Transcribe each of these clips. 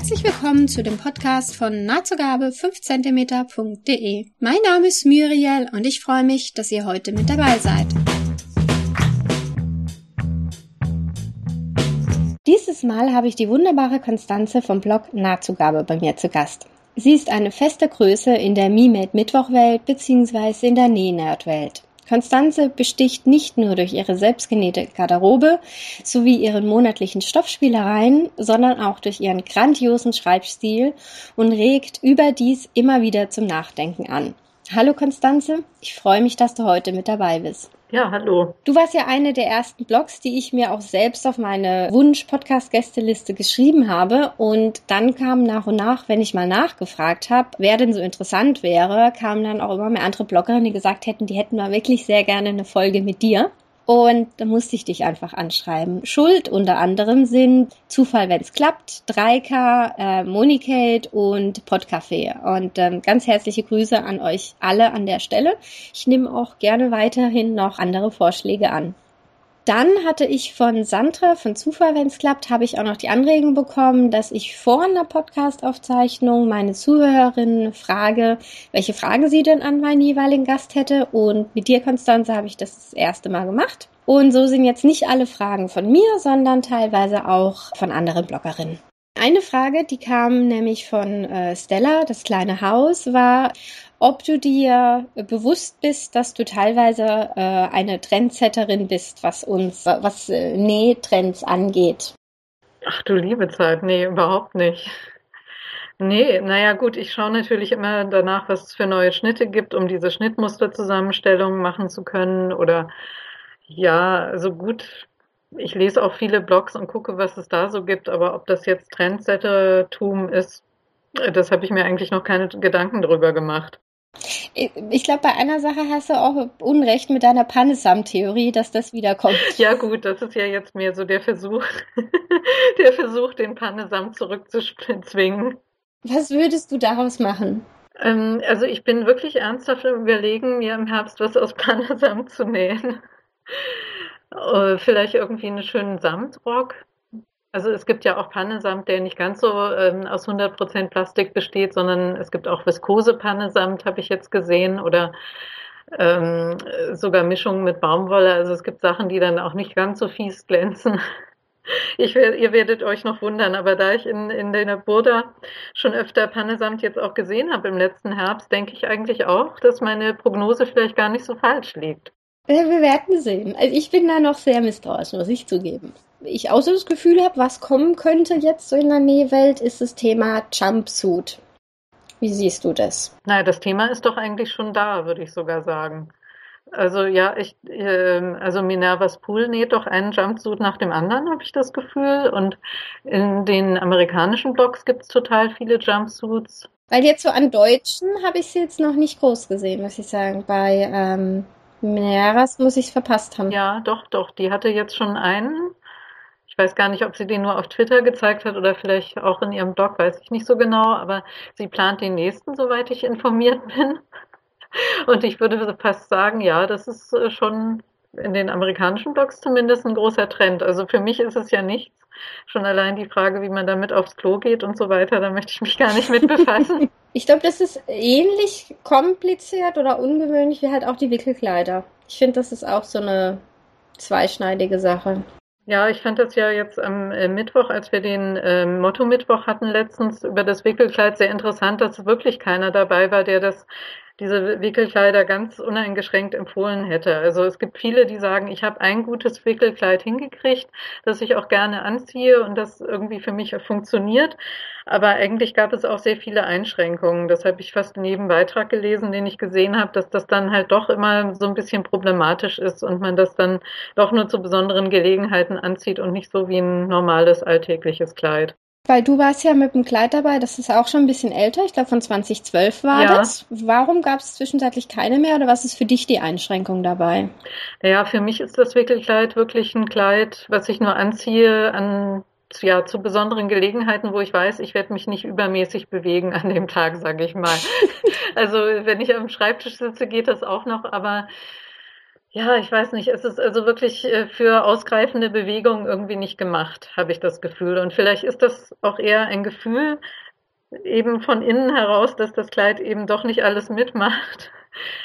Herzlich willkommen zu dem Podcast von nahtzugabe 5cm.de. Mein Name ist Muriel und ich freue mich, dass ihr heute mit dabei seid. Dieses Mal habe ich die wunderbare Konstanze vom Blog Nahtzugabe bei mir zu Gast. Sie ist eine feste Größe in der Me-Made Mittwoch-Welt bzw. in der Nähnerd-Welt. Konstanze besticht nicht nur durch ihre selbstgenähte Garderobe sowie ihren monatlichen Stoffspielereien, sondern auch durch ihren grandiosen Schreibstil und regt überdies immer wieder zum Nachdenken an. Hallo Konstanze, ich freue mich, dass du heute mit dabei bist. Ja, hallo. Du warst ja eine der ersten Blogs, die ich mir auch selbst auf meine Wunsch-Podcast-Gästeliste geschrieben habe. Und dann kam nach und nach, wenn ich mal nachgefragt habe, wer denn so interessant wäre, kamen dann auch immer mehr andere Bloggerinnen, die gesagt hätten, die hätten mal wirklich sehr gerne eine Folge mit dir. Und da musste ich dich einfach anschreiben. Schuld unter anderem sind Zufall, wenn es klappt, 3K, äh, Monicate und Podcafé. Und ähm, ganz herzliche Grüße an euch alle an der Stelle. Ich nehme auch gerne weiterhin noch andere Vorschläge an. Dann hatte ich von Sandra von Zufall, wenn es klappt, habe ich auch noch die Anregung bekommen, dass ich vor einer Podcast-Aufzeichnung meine Zuhörerinnen frage, welche Fragen sie denn an meinen jeweiligen Gast hätte. Und mit dir, Konstanze, habe ich das das erste Mal gemacht. Und so sind jetzt nicht alle Fragen von mir, sondern teilweise auch von anderen Bloggerinnen. Eine Frage, die kam nämlich von äh, Stella, das kleine Haus, war, ob du dir bewusst bist, dass du teilweise äh, eine Trendsetterin bist, was uns, was äh, Nähtrends angeht. Ach du liebe Zeit, nee, überhaupt nicht. Nee, naja gut, ich schaue natürlich immer danach, was es für neue Schnitte gibt, um diese Schnittmusterzusammenstellung machen zu können. Oder ja, also gut, ich lese auch viele Blogs und gucke, was es da so gibt, aber ob das jetzt Trendsettertum ist, das habe ich mir eigentlich noch keine Gedanken drüber gemacht. Ich glaube, bei einer Sache hast du auch Unrecht mit deiner Pannesam-Theorie, dass das wiederkommt. Ja gut, das ist ja jetzt mehr so der Versuch, der Versuch, den Pannesam zurückzuzwingen. Was würdest du daraus machen? Ähm, also ich bin wirklich ernsthaft im Überlegen, mir im Herbst was aus Pannesam zu nähen. Äh, vielleicht irgendwie einen schönen Samtrock. Also es gibt ja auch Pannesamt, der nicht ganz so ähm, aus 100% Plastik besteht, sondern es gibt auch Viskose-Pannesamt, habe ich jetzt gesehen, oder ähm, sogar Mischungen mit Baumwolle. Also es gibt Sachen, die dann auch nicht ganz so fies glänzen. Ich, ihr werdet euch noch wundern, aber da ich in, in der Burda schon öfter Pannesamt jetzt auch gesehen habe im letzten Herbst, denke ich eigentlich auch, dass meine Prognose vielleicht gar nicht so falsch liegt. Wir werden sehen. Also ich bin da noch sehr misstrauisch, muss ich zugeben ich auch so das Gefühl habe, was kommen könnte jetzt so in der Nähwelt, ist das Thema Jumpsuit. Wie siehst du das? Naja, das Thema ist doch eigentlich schon da, würde ich sogar sagen. Also ja, ich, äh, also Minervas Pool näht doch einen Jumpsuit nach dem anderen, habe ich das Gefühl. Und in den amerikanischen Blogs gibt es total viele Jumpsuits. Weil jetzt so an Deutschen habe ich sie jetzt noch nicht groß gesehen, muss ich sagen. Bei ähm, Minervas muss ich es verpasst haben. Ja, doch, doch. Die hatte jetzt schon einen weiß gar nicht, ob sie den nur auf Twitter gezeigt hat oder vielleicht auch in ihrem Blog, weiß ich nicht so genau, aber sie plant den nächsten, soweit ich informiert bin. Und ich würde fast sagen, ja, das ist äh, schon in den amerikanischen Blogs zumindest ein großer Trend. Also für mich ist es ja nichts. Schon allein die Frage, wie man damit aufs Klo geht und so weiter, da möchte ich mich gar nicht mit befassen. ich glaube, das ist ähnlich kompliziert oder ungewöhnlich wie halt auch die Wickelkleider. Ich finde, das ist auch so eine zweischneidige Sache. Ja, ich fand das ja jetzt am äh, Mittwoch, als wir den äh, Motto-Mittwoch hatten letztens über das Wickelkleid, sehr interessant, dass wirklich keiner dabei war, der das diese Wickelkleider ganz uneingeschränkt empfohlen hätte. Also es gibt viele, die sagen, ich habe ein gutes Wickelkleid hingekriegt, das ich auch gerne anziehe und das irgendwie für mich funktioniert. Aber eigentlich gab es auch sehr viele Einschränkungen. Das habe ich fast in jedem Beitrag gelesen, den ich gesehen habe, dass das dann halt doch immer so ein bisschen problematisch ist und man das dann doch nur zu besonderen Gelegenheiten anzieht und nicht so wie ein normales alltägliches Kleid. Weil du warst ja mit dem Kleid dabei, das ist auch schon ein bisschen älter, ich glaube von 2012 war ja. das. Warum gab es zwischenzeitlich keine mehr oder was ist für dich die Einschränkung dabei? Ja, für mich ist das Wickelkleid wirklich ein Kleid, was ich nur anziehe an ja, zu besonderen Gelegenheiten, wo ich weiß, ich werde mich nicht übermäßig bewegen an dem Tag, sage ich mal. also wenn ich am Schreibtisch sitze, geht das auch noch, aber Ja, ich weiß nicht. Es ist also wirklich äh, für ausgreifende Bewegungen irgendwie nicht gemacht, habe ich das Gefühl. Und vielleicht ist das auch eher ein Gefühl eben von innen heraus, dass das Kleid eben doch nicht alles mitmacht,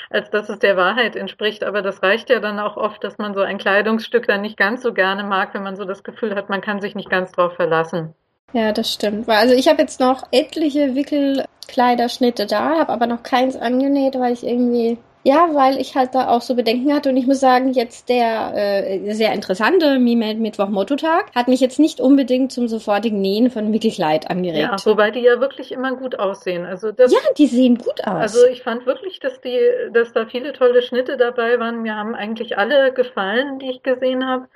als dass es der Wahrheit entspricht. Aber das reicht ja dann auch oft, dass man so ein Kleidungsstück dann nicht ganz so gerne mag, wenn man so das Gefühl hat, man kann sich nicht ganz drauf verlassen. Ja, das stimmt. Also ich habe jetzt noch etliche Wickelkleiderschnitte da, habe aber noch keins angenäht, weil ich irgendwie ja, weil ich halt da auch so Bedenken hatte und ich muss sagen, jetzt der äh, sehr interessante Mimel Mittwoch Mototag hat mich jetzt nicht unbedingt zum sofortigen Nähen von Wickelkleid angeregt. Ja, wobei die ja wirklich immer gut aussehen. Also das, ja, die sehen gut aus. Also ich fand wirklich, dass die, dass da viele tolle Schnitte dabei waren. Mir haben eigentlich alle gefallen, die ich gesehen habe.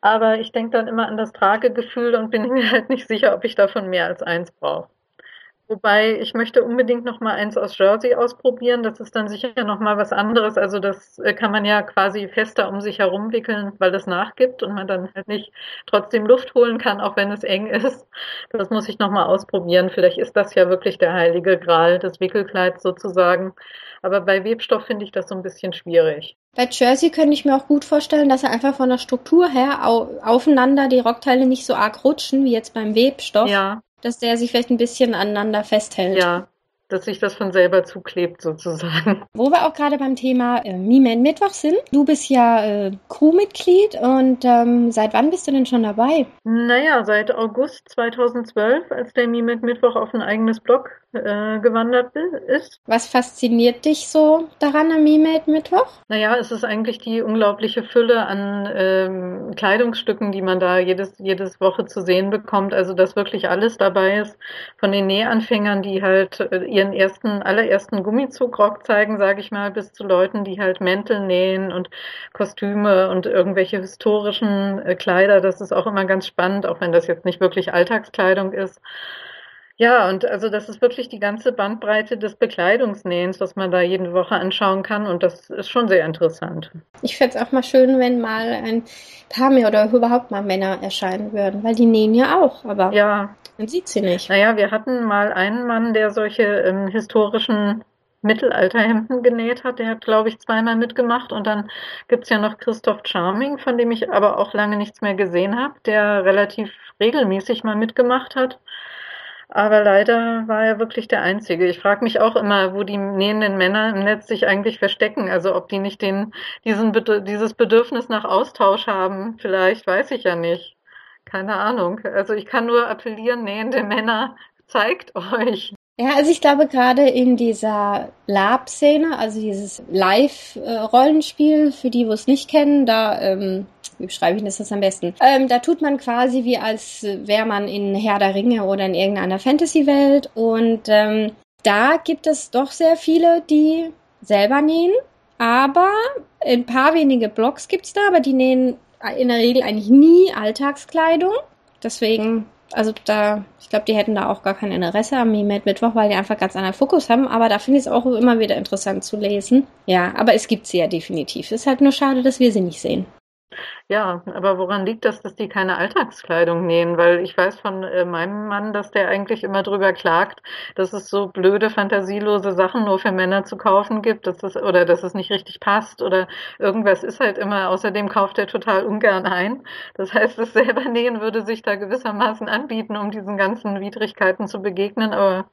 Aber ich denke dann immer an das Tragegefühl und bin mir halt nicht sicher, ob ich davon mehr als eins brauche. Wobei ich möchte unbedingt noch mal eins aus Jersey ausprobieren. Das ist dann sicher noch mal was anderes. Also das äh, kann man ja quasi fester um sich herum wickeln, weil das nachgibt und man dann halt nicht trotzdem Luft holen kann, auch wenn es eng ist. Das muss ich noch mal ausprobieren. Vielleicht ist das ja wirklich der heilige Gral des Wickelkleids sozusagen. Aber bei Webstoff finde ich das so ein bisschen schwierig. Bei Jersey könnte ich mir auch gut vorstellen, dass er einfach von der Struktur her aufeinander die Rockteile nicht so arg rutschen wie jetzt beim Webstoff. Ja dass der sich vielleicht ein bisschen aneinander festhält. Ja, dass sich das von selber zuklebt sozusagen. Wo wir auch gerade beim Thema äh, Me-Man Mittwoch sind. Du bist ja äh, Crewmitglied und ähm, seit wann bist du denn schon dabei? Naja, seit August 2012, als der Me-Man Mittwoch auf ein eigenes Blog äh, gewandert ist. Was fasziniert dich so daran am Me-Made Mittwoch? Naja, es ist eigentlich die unglaubliche Fülle an ähm, Kleidungsstücken, die man da jedes, jedes Woche zu sehen bekommt. Also, dass wirklich alles dabei ist. Von den Nähanfängern, die halt äh, ihren ersten, allerersten Gummizugrock zeigen, sage ich mal, bis zu Leuten, die halt Mäntel nähen und Kostüme und irgendwelche historischen äh, Kleider. Das ist auch immer ganz spannend, auch wenn das jetzt nicht wirklich Alltagskleidung ist. Ja, und also das ist wirklich die ganze Bandbreite des Bekleidungsnähens, was man da jede Woche anschauen kann. Und das ist schon sehr interessant. Ich fände es auch mal schön, wenn mal ein paar mehr oder überhaupt mal Männer erscheinen würden, weil die nähen ja auch, aber ja. man sieht sie nicht. Naja, wir hatten mal einen Mann, der solche ähm, historischen Mittelalterhemden genäht hat. Der hat, glaube ich, zweimal mitgemacht. Und dann gibt's ja noch Christoph Charming, von dem ich aber auch lange nichts mehr gesehen habe, der relativ regelmäßig mal mitgemacht hat. Aber leider war er wirklich der Einzige. Ich frage mich auch immer, wo die nähenden Männer im Netz sich eigentlich verstecken. Also ob die nicht den, diesen, dieses Bedürfnis nach Austausch haben. Vielleicht, weiß ich ja nicht. Keine Ahnung. Also ich kann nur appellieren, nähende Männer, zeigt euch. Ja, also ich glaube gerade in dieser Lab-Szene, also dieses Live-Rollenspiel, für die, wo es nicht kennen, da ähm, wie beschreibe ich das am besten? Ähm, da tut man quasi wie als wäre man in Herr der Ringe oder in irgendeiner Fantasy-Welt und ähm, da gibt es doch sehr viele, die selber nähen, aber ein paar wenige Blogs gibt's da, aber die nähen in der Regel eigentlich nie Alltagskleidung. Deswegen, also da, ich glaube, die hätten da auch gar kein Interesse am Mimate Mittwoch, weil die einfach ganz anderen Fokus haben. Aber da finde ich es auch immer wieder interessant zu lesen. Ja, aber es gibt sie ja definitiv. Es ist halt nur schade, dass wir sie nicht sehen. Ja, aber woran liegt das, dass die keine Alltagskleidung nähen? Weil ich weiß von äh, meinem Mann, dass der eigentlich immer drüber klagt, dass es so blöde, fantasielose Sachen nur für Männer zu kaufen gibt, dass das, oder dass es nicht richtig passt oder irgendwas ist halt immer, außerdem kauft er total ungern ein. Das heißt, das selber nähen würde sich da gewissermaßen anbieten, um diesen ganzen Widrigkeiten zu begegnen, aber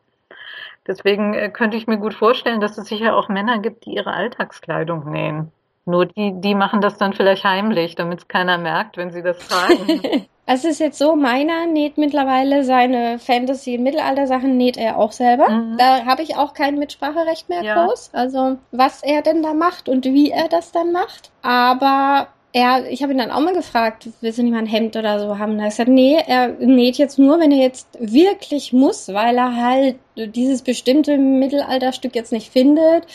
deswegen äh, könnte ich mir gut vorstellen, dass es sicher auch Männer gibt, die ihre Alltagskleidung nähen. Nur die, die machen das dann vielleicht heimlich, damit es keiner merkt, wenn sie das tragen. es ist jetzt so, meiner näht mittlerweile seine Fantasy-Mittelalter-Sachen näht er auch selber. Mhm. Da habe ich auch kein Mitspracherecht mehr ja. groß. Also was er denn da macht und wie er das dann macht. Aber er, ich habe ihn dann auch mal gefragt, willst du nicht mal ein Hemd oder so haben? Er hat gesagt, nee, er näht jetzt nur, wenn er jetzt wirklich muss, weil er halt dieses bestimmte Mittelalterstück jetzt nicht findet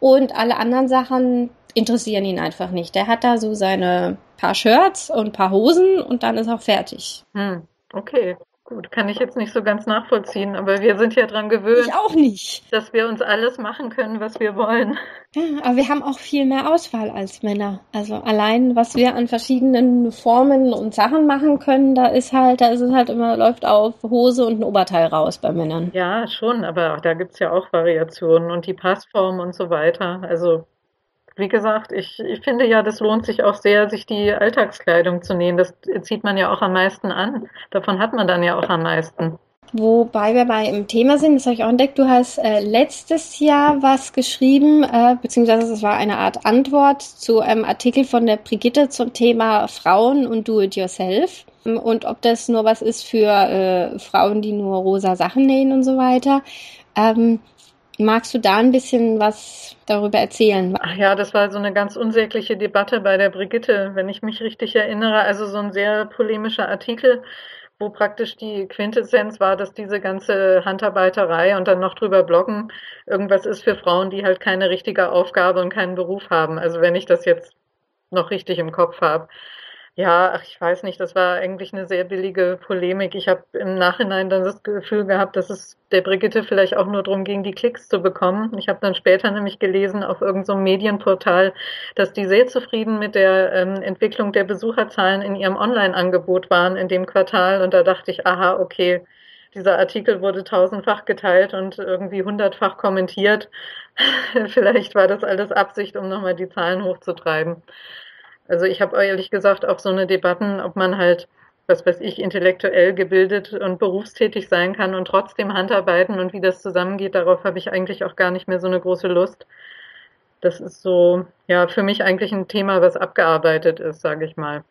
und alle anderen Sachen interessieren ihn einfach nicht. Der hat da so seine paar Shirts und paar Hosen und dann ist auch fertig. Hm, okay. Gut, kann ich jetzt nicht so ganz nachvollziehen, aber wir sind ja dran gewöhnt. Ich auch nicht. Dass wir uns alles machen können, was wir wollen. Ja, aber wir haben auch viel mehr Auswahl als Männer. Also allein, was wir an verschiedenen Formen und Sachen machen können, da ist halt, da ist es halt immer, läuft auf Hose und ein Oberteil raus bei Männern. Ja, schon, aber da gibt's ja auch Variationen und die Passform und so weiter. Also wie gesagt, ich, ich finde ja, das lohnt sich auch sehr, sich die Alltagskleidung zu nähen. Das zieht man ja auch am meisten an. Davon hat man dann ja auch am meisten. Wobei wir bei im Thema sind, das habe ich auch entdeckt, du hast äh, letztes Jahr was geschrieben, äh, beziehungsweise es war eine Art Antwort zu einem Artikel von der Brigitte zum Thema Frauen und Do-it-yourself und ob das nur was ist für äh, Frauen, die nur rosa Sachen nähen und so weiter. Ähm, magst du da ein bisschen was darüber erzählen? Ach ja, das war so eine ganz unsägliche Debatte bei der Brigitte, wenn ich mich richtig erinnere. Also so ein sehr polemischer Artikel wo praktisch die Quintessenz war, dass diese ganze Handarbeiterei und dann noch drüber bloggen irgendwas ist für Frauen, die halt keine richtige Aufgabe und keinen Beruf haben. Also wenn ich das jetzt noch richtig im Kopf habe. Ja, ach, ich weiß nicht, das war eigentlich eine sehr billige Polemik. Ich habe im Nachhinein dann das Gefühl gehabt, dass es der Brigitte vielleicht auch nur darum ging, die Klicks zu bekommen. Ich habe dann später nämlich gelesen auf irgendeinem so Medienportal, dass die sehr zufrieden mit der ähm, Entwicklung der Besucherzahlen in ihrem Online-Angebot waren in dem Quartal. Und da dachte ich, aha, okay, dieser Artikel wurde tausendfach geteilt und irgendwie hundertfach kommentiert. vielleicht war das alles Absicht, um nochmal die Zahlen hochzutreiben. Also ich habe ehrlich gesagt auch so eine Debatten, ob man halt, was weiß ich, intellektuell gebildet und berufstätig sein kann und trotzdem Handarbeiten und wie das zusammengeht, darauf habe ich eigentlich auch gar nicht mehr so eine große Lust. Das ist so, ja, für mich eigentlich ein Thema, was abgearbeitet ist, sage ich mal.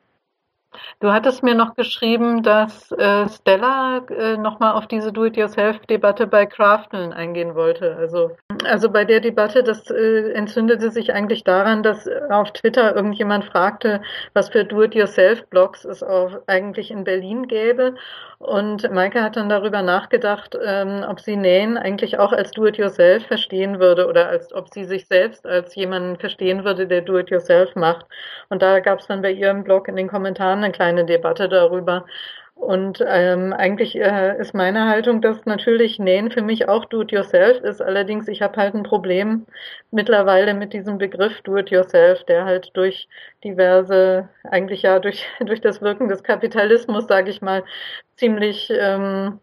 Du hattest mir noch geschrieben, dass äh, Stella äh, nochmal auf diese Do-it-yourself-Debatte bei Crafteln eingehen wollte. Also, also bei der Debatte, das äh, entzündete sich eigentlich daran, dass auf Twitter irgendjemand fragte, was für Do-it-yourself-Blogs es auch eigentlich in Berlin gäbe. Und Maike hat dann darüber nachgedacht, ähm, ob sie Nähen eigentlich auch als Do-it-yourself verstehen würde oder als ob sie sich selbst als jemanden verstehen würde, der Do-it-yourself macht. Und da gab es dann bei ihrem Blog in den Kommentaren eine kleine Debatte darüber. Und ähm, eigentlich äh, ist meine Haltung, dass natürlich Nähen für mich auch Do-it-yourself ist. Allerdings, ich habe halt ein Problem mittlerweile mit diesem Begriff Do-it-yourself, der halt durch diverse, eigentlich ja durch, durch das Wirken des Kapitalismus, sage ich mal, ziemlich ähm,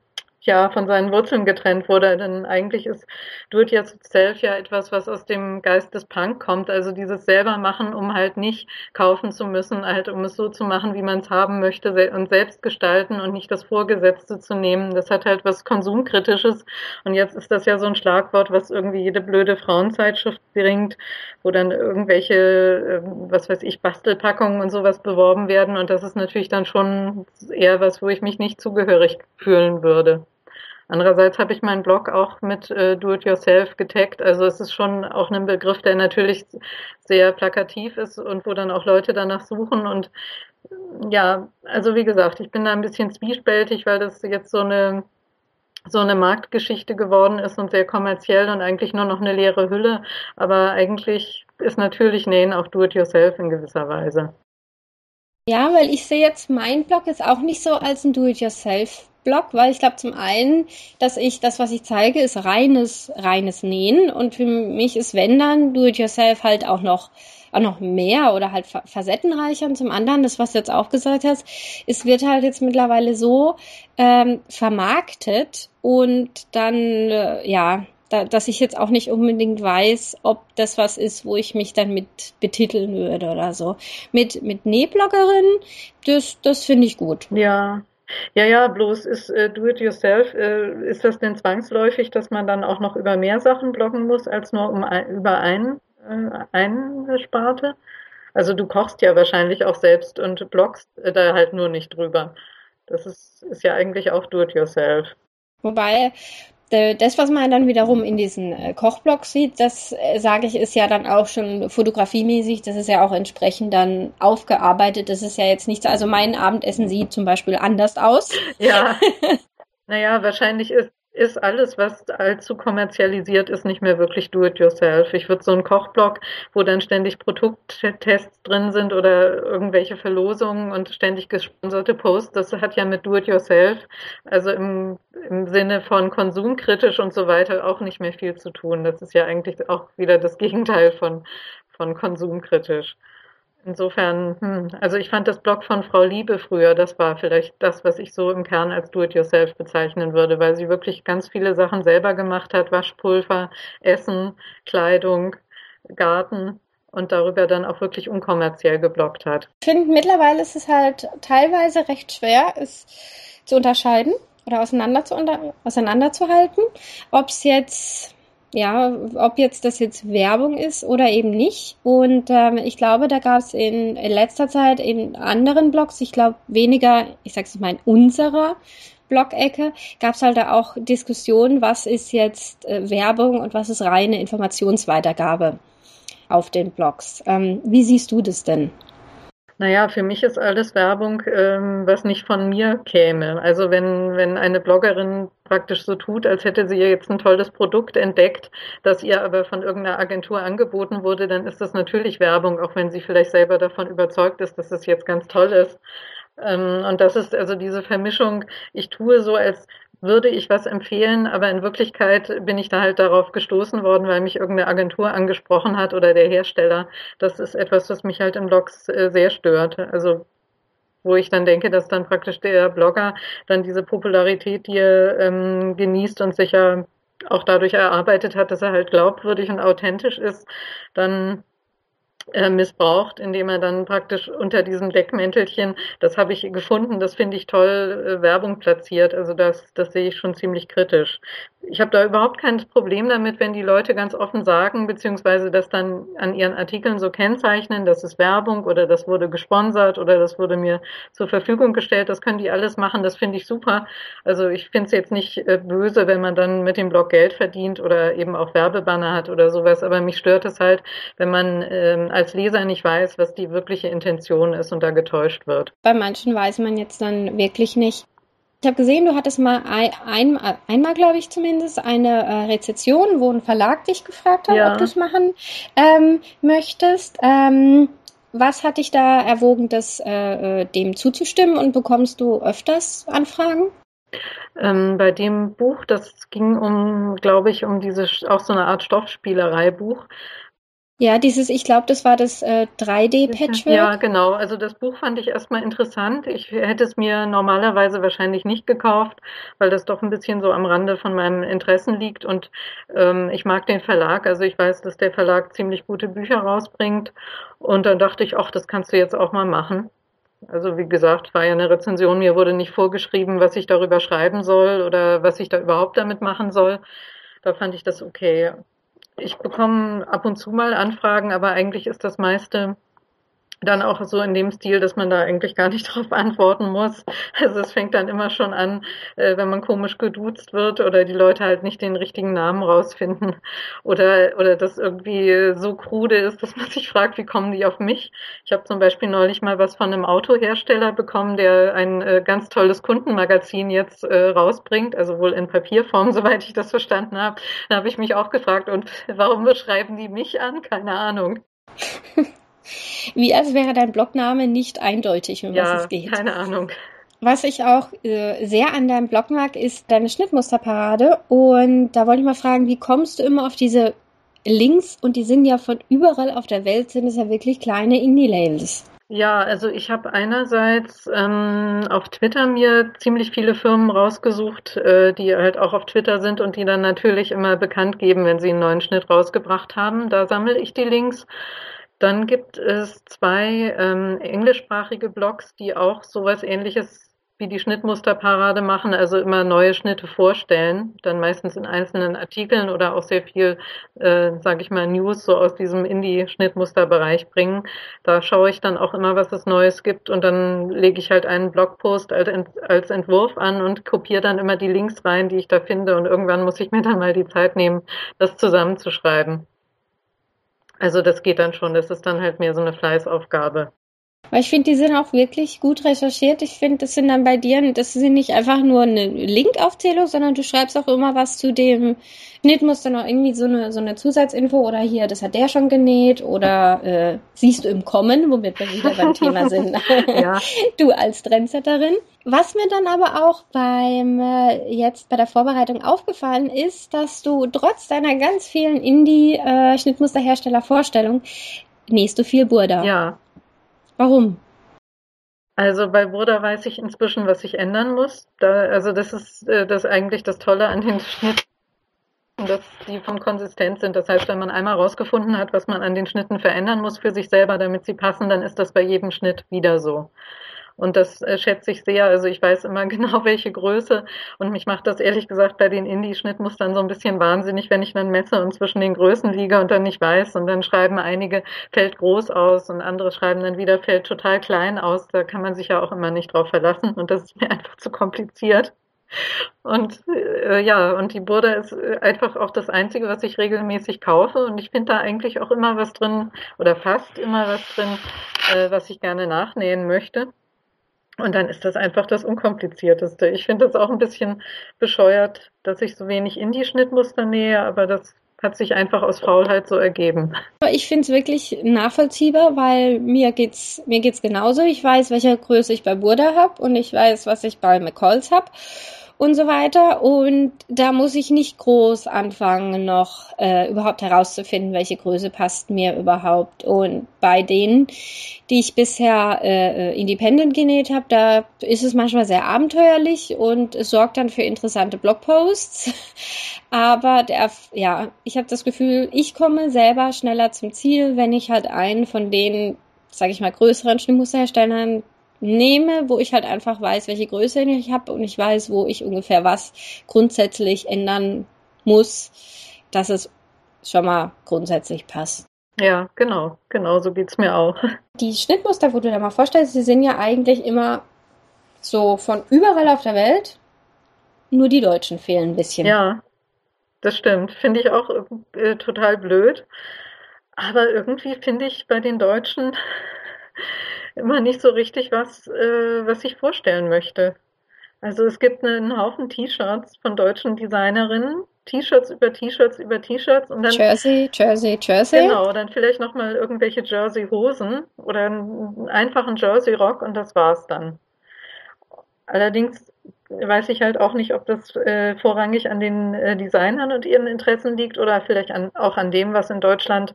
ja von seinen Wurzeln getrennt wurde. Denn eigentlich ist Do-it-yourself ja etwas, was aus dem Geist des Punk kommt. Also dieses selber machen, um halt nicht kaufen zu müssen, halt um es so zu machen, wie man es haben möchte und selbst gestalten und nicht das Vorgesetzte zu nehmen. Das hat halt was Konsumkritisches. Und jetzt ist das ja so ein Schlagwort, was irgendwie jede blöde Frauenzeitschrift bringt, wo dann irgendwelche, ähm, was weiß ich, Bastelpackungen und sowas beworben werden. Und das ist natürlich dann schon eher was, wo ich mich nicht zugehörig fühlen würde. Andererseits habe ich meinen Blog auch mit äh, Do-it-yourself getaggt. Also es ist schon auch ein Begriff, der natürlich sehr plakativ ist und wo dann auch Leute danach suchen. Und ja, also wie gesagt, ich bin da ein bisschen zwiespältig, weil das jetzt so eine so eine Marktgeschichte geworden ist und sehr kommerziell und eigentlich nur noch eine leere Hülle. Aber eigentlich ist natürlich Nähen auch Do-it-yourself in gewisser Weise. Ja, weil ich sehe jetzt, mein Blog ist auch nicht so als ein Do-it-yourself Blog, weil ich glaube zum einen, dass ich das, was ich zeige, ist reines, reines Nähen und für mich ist wenn dann Do-it-yourself halt auch noch auch noch mehr oder halt facettenreicher. Und zum anderen, das, was du jetzt auch gesagt hast, es wird halt jetzt mittlerweile so ähm, vermarktet und dann, äh, ja, da, dass ich jetzt auch nicht unbedingt weiß, ob das was ist, wo ich mich dann mit betiteln würde oder so. Mit, mit Nähbloggerin, das, das finde ich gut. Ja, ja, ja, bloß ist äh, Do-it-yourself, äh, ist das denn zwangsläufig, dass man dann auch noch über mehr Sachen bloggen muss, als nur um ein, über einen, äh, eine Sparte? Also du kochst ja wahrscheinlich auch selbst und bloggst äh, da halt nur nicht drüber. Das ist, ist ja eigentlich auch Do-it-yourself. Wobei das, was man dann wiederum in diesen äh, Kochblogs sieht, das äh, sage ich, ist ja dann auch schon fotografiemäßig, das ist ja auch entsprechend dann aufgearbeitet. Das ist ja jetzt nicht so, also mein Abendessen sieht zum Beispiel anders aus. Ja. naja, wahrscheinlich ist ist alles, was allzu kommerzialisiert ist, nicht mehr wirklich do-it-yourself. Ich würde so einen Kochblog, wo dann ständig Produkttests drin sind oder irgendwelche Verlosungen und ständig gesponserte Posts, das hat ja mit do-it-yourself, also im, im Sinne von konsumkritisch und so weiter, auch nicht mehr viel zu tun. Das ist ja eigentlich auch wieder das Gegenteil von, von konsumkritisch. Insofern, hm, also ich fand das Blog von Frau Liebe früher, das war vielleicht das, was ich so im Kern als Do-it-yourself bezeichnen würde, weil sie wirklich ganz viele Sachen selber gemacht hat, Waschpulver, Essen, Kleidung, Garten und darüber dann auch wirklich unkommerziell geblockt hat. Ich finde, mittlerweile ist es halt teilweise recht schwer, es zu unterscheiden oder auseinander zu unter, auseinanderzuhalten, ob es jetzt ja, ob jetzt das jetzt Werbung ist oder eben nicht. Und ähm, ich glaube, da gab es in, in letzter Zeit in anderen Blogs, ich glaube weniger, ich sag's mal in unserer Blog-Ecke, gab es halt da auch Diskussionen, was ist jetzt äh, Werbung und was ist reine Informationsweitergabe auf den Blogs. Ähm, wie siehst du das denn? Naja, für mich ist alles Werbung, ähm, was nicht von mir käme. Also wenn, wenn eine Bloggerin praktisch so tut, als hätte sie jetzt ein tolles Produkt entdeckt, das ihr aber von irgendeiner Agentur angeboten wurde, dann ist das natürlich Werbung, auch wenn sie vielleicht selber davon überzeugt ist, dass es jetzt ganz toll ist. Ähm, und das ist also diese Vermischung, ich tue so, als würde ich was empfehlen, aber in Wirklichkeit bin ich da halt darauf gestoßen worden, weil mich irgendeine Agentur angesprochen hat oder der Hersteller. Das ist etwas, was mich halt in Blogs äh, sehr stört. Also wo ich dann denke, dass dann praktisch der Blogger dann diese Popularität, die er ähm, genießt und sich ja auch dadurch erarbeitet hat, dass er halt glaubwürdig und authentisch ist, dann missbraucht, indem er dann praktisch unter diesem Deckmäntelchen, das habe ich gefunden, das finde ich toll, äh, Werbung platziert. Also das, das sehe ich schon ziemlich kritisch. Ich habe da überhaupt kein Problem damit, wenn die Leute ganz offen sagen, beziehungsweise das dann an ihren Artikeln so kennzeichnen, das ist Werbung oder das wurde gesponsert oder das wurde mir zur Verfügung gestellt. Das können die alles machen, das finde ich super. Also ich finde es jetzt nicht äh, böse, wenn man dann mit dem Blog Geld verdient oder eben auch Werbebanner hat oder sowas, aber mich stört es halt, wenn man ähm, als Leser nicht weiß, was die wirkliche Intention ist und da getäuscht wird. Bei manchen weiß man jetzt dann wirklich nicht. Ich habe gesehen, du hattest mal ein, ein, einmal, glaube ich zumindest, eine äh, Rezession, wo ein Verlag dich gefragt hat, ja. ob du es machen ähm, möchtest. Ähm, was hat dich da erwogen, das, äh, äh, dem zuzustimmen und bekommst du öfters Anfragen? Ähm, bei dem Buch, das ging um, glaube ich, um diese auch so eine Art Stoffspielerei-Buch. Ja, dieses, ich glaube, das war das äh, 3D-Patchwork. Ja, genau. Also das Buch fand ich erstmal interessant. Ich hätte es mir normalerweise wahrscheinlich nicht gekauft, weil das doch ein bisschen so am Rande von meinen Interessen liegt. Und ähm, ich mag den Verlag. Also ich weiß, dass der Verlag ziemlich gute Bücher rausbringt. Und dann dachte ich, ach, das kannst du jetzt auch mal machen. Also wie gesagt, war ja eine Rezension. Mir wurde nicht vorgeschrieben, was ich darüber schreiben soll oder was ich da überhaupt damit machen soll. Da fand ich das okay. Ich bekomme ab und zu mal Anfragen, aber eigentlich ist das meiste dann auch so in dem Stil, dass man da eigentlich gar nicht drauf antworten muss. Also es fängt dann immer schon an, äh, wenn man komisch geduzt wird oder die Leute halt nicht den richtigen Namen rausfinden oder oder das irgendwie so krude ist, dass man sich fragt, wie kommen die auf mich? Ich habe zum Beispiel neulich mal was von einem Autohersteller bekommen, der ein äh, ganz tolles Kundenmagazin jetzt äh, rausbringt, also wohl in Papierform, soweit ich das verstanden habe. Da habe ich mich auch gefragt, und warum beschreiben die mich an? Keine Ahnung. Wie als wäre dein Blogname nicht eindeutig, um ja, was es geht. Keine Ahnung. Was ich auch äh, sehr an deinem Blog mag, ist deine Schnittmusterparade. Und da wollte ich mal fragen, wie kommst du immer auf diese Links? Und die sind ja von überall auf der Welt, sind es ja wirklich kleine Indie-Labels. Ja, also ich habe einerseits ähm, auf Twitter mir ziemlich viele Firmen rausgesucht, äh, die halt auch auf Twitter sind und die dann natürlich immer bekannt geben, wenn sie einen neuen Schnitt rausgebracht haben. Da sammle ich die Links. Dann gibt es zwei ähm, englischsprachige Blogs, die auch sowas ähnliches wie die Schnittmusterparade machen, also immer neue Schnitte vorstellen, dann meistens in einzelnen Artikeln oder auch sehr viel, äh, sage ich mal, News so aus diesem Indie-Schnittmusterbereich bringen. Da schaue ich dann auch immer, was es Neues gibt und dann lege ich halt einen Blogpost als, als Entwurf an und kopiere dann immer die Links rein, die ich da finde und irgendwann muss ich mir dann mal die Zeit nehmen, das zusammenzuschreiben. Also das geht dann schon, das ist dann halt mehr so eine Fleißaufgabe. Weil ich finde, die sind auch wirklich gut recherchiert. Ich finde, das sind dann bei dir, das sind nicht einfach nur eine Linkaufzählung, sondern du schreibst auch immer was zu dem Schnittmuster noch irgendwie so eine, so eine Zusatzinfo oder hier, das hat der schon genäht oder äh, siehst du im Kommen, womit wir wieder beim Thema sind. ja. Du als Trendsetterin. Was mir dann aber auch beim äh, jetzt bei der Vorbereitung aufgefallen ist, dass du trotz deiner ganz vielen Indie-Schnittmusterhersteller-Vorstellung nähst du viel Burda. Ja, Warum? Also bei Burda weiß ich inzwischen, was ich ändern muss. Da, also das ist äh, das eigentlich das Tolle an den wissen, dass die von konsistent sind. Das heißt, wenn man einmal rausgefunden hat, was man an den Schnitten verändern muss für sich selber, damit sie passen, dann ist das bei jedem Schnitt wieder so. Und das äh, schätze ich sehr. Also ich weiß immer genau, welche Größe. Und mich macht das ehrlich gesagt bei den Indie-Schnittmustern so ein bisschen wahnsinnig, wenn ich dann messe und zwischen den Größen liege und dann nicht weiß. Und dann schreiben einige, fällt groß aus und andere schreiben dann wieder, fällt total klein aus. Da kann man sich ja auch immer nicht drauf verlassen. Und das ist mir einfach zu kompliziert. Und äh, ja, und die Burda ist äh, einfach auch das Einzige, was ich regelmäßig kaufe. Und ich finde da eigentlich auch immer was drin oder fast immer was drin, äh, was ich gerne nachnähen möchte. Und dann ist das einfach das Unkomplizierteste. Ich finde das auch ein bisschen bescheuert, dass ich so wenig Indie-Schnittmuster nähe, aber das hat sich einfach aus Faulheit so ergeben. Ich finde es wirklich nachvollziehbar, weil mir geht's mir geht's genauso. Ich weiß, welche Größe ich bei Burda habe und ich weiß, was ich bei McCalls habe und so weiter. Und da muss ich nicht groß anfangen, noch äh, überhaupt herauszufinden, welche Größe passt mir überhaupt. Und bei denen, die ich bisher äh, independent genäht habe, da ist es manchmal sehr abenteuerlich und es sorgt dann für interessante Blogposts. Aber der, ja, ich habe das Gefühl, ich komme selber schneller zum Ziel, wenn ich halt einen von den, sage ich mal, größeren Schnittmusterherstellern nehme, wo ich halt einfach weiß, welche Größe ich habe und ich weiß, wo ich ungefähr was grundsätzlich ändern muss, dass es schon mal grundsätzlich passt. Ja, genau, genau, so geht's mir auch. Die Schnittmuster, wo du dir mal vorstellst, die sind ja eigentlich immer so von überall auf der Welt. Nur die Deutschen fehlen ein bisschen. Ja, das stimmt. Finde ich auch äh, total blöd. Aber irgendwie finde ich bei den Deutschen immer nicht so richtig was, äh, was ich vorstellen möchte. Also es gibt einen Haufen T-Shirts von deutschen Designerinnen, T-Shirts über T-Shirts über T-Shirts und dann Jersey, Jersey, Jersey. Genau, dann vielleicht noch mal irgendwelche Jersey Hosen oder einen einfachen Jersey Rock und das war's dann. Allerdings weiß ich halt auch nicht, ob das äh, vorrangig an den äh, Designern und ihren Interessen liegt oder vielleicht an, auch an dem, was in Deutschland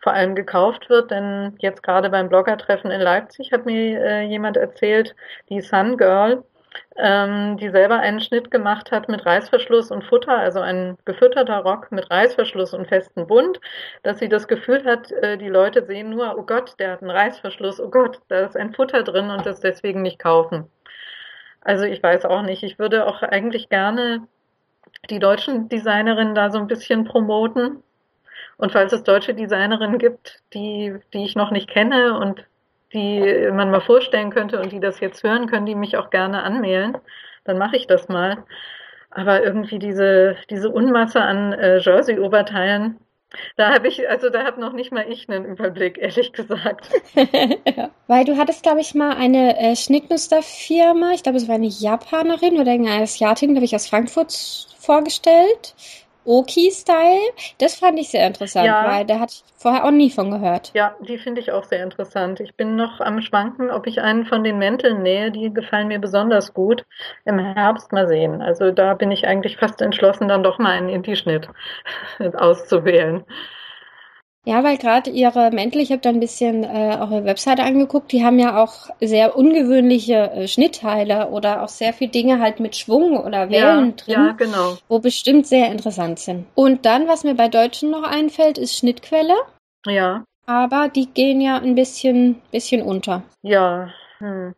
vor allem gekauft wird, denn jetzt gerade beim Bloggertreffen in Leipzig hat mir äh, jemand erzählt, die Sun Girl, ähm, die selber einen Schnitt gemacht hat mit Reißverschluss und Futter, also ein gefütterter Rock mit Reißverschluss und festen Bund, dass sie das Gefühl hat, äh, die Leute sehen nur, oh Gott, der hat einen Reißverschluss, oh Gott, da ist ein Futter drin und das deswegen nicht kaufen. Also ich weiß auch nicht, ich würde auch eigentlich gerne die deutschen Designerinnen da so ein bisschen promoten, und falls es deutsche Designerinnen gibt, die, die ich noch nicht kenne und die man mal vorstellen könnte und die das jetzt hören, können die mich auch gerne anmailen. Dann mache ich das mal. Aber irgendwie diese, diese Unmasse an äh, Jersey-Oberteilen, da habe ich, also da habe noch nicht mal ich einen Überblick, ehrlich gesagt. ja. Weil du hattest, glaube ich, mal eine äh, Schnittmusterfirma, ich glaube, es war eine Japanerin oder eine Asiatin, glaube ich, aus Frankfurt vorgestellt. Oki-Style. Das fand ich sehr interessant, ja. weil da hatte ich vorher auch nie von gehört. Ja, die finde ich auch sehr interessant. Ich bin noch am Schwanken, ob ich einen von den Mänteln nähe. Die gefallen mir besonders gut. Im Herbst mal sehen. Also da bin ich eigentlich fast entschlossen, dann doch mal einen Indie-Schnitt auszuwählen. Ja, weil gerade ihre Mäntel, ich habe da ein bisschen äh, auch ihre Webseite angeguckt, die haben ja auch sehr ungewöhnliche äh, Schnittteile oder auch sehr viele Dinge halt mit Schwung oder Wellen ja, drin, ja, genau. wo bestimmt sehr interessant sind. Und dann, was mir bei Deutschen noch einfällt, ist Schnittquelle. Ja. Aber die gehen ja ein bisschen, bisschen unter. Ja, hm.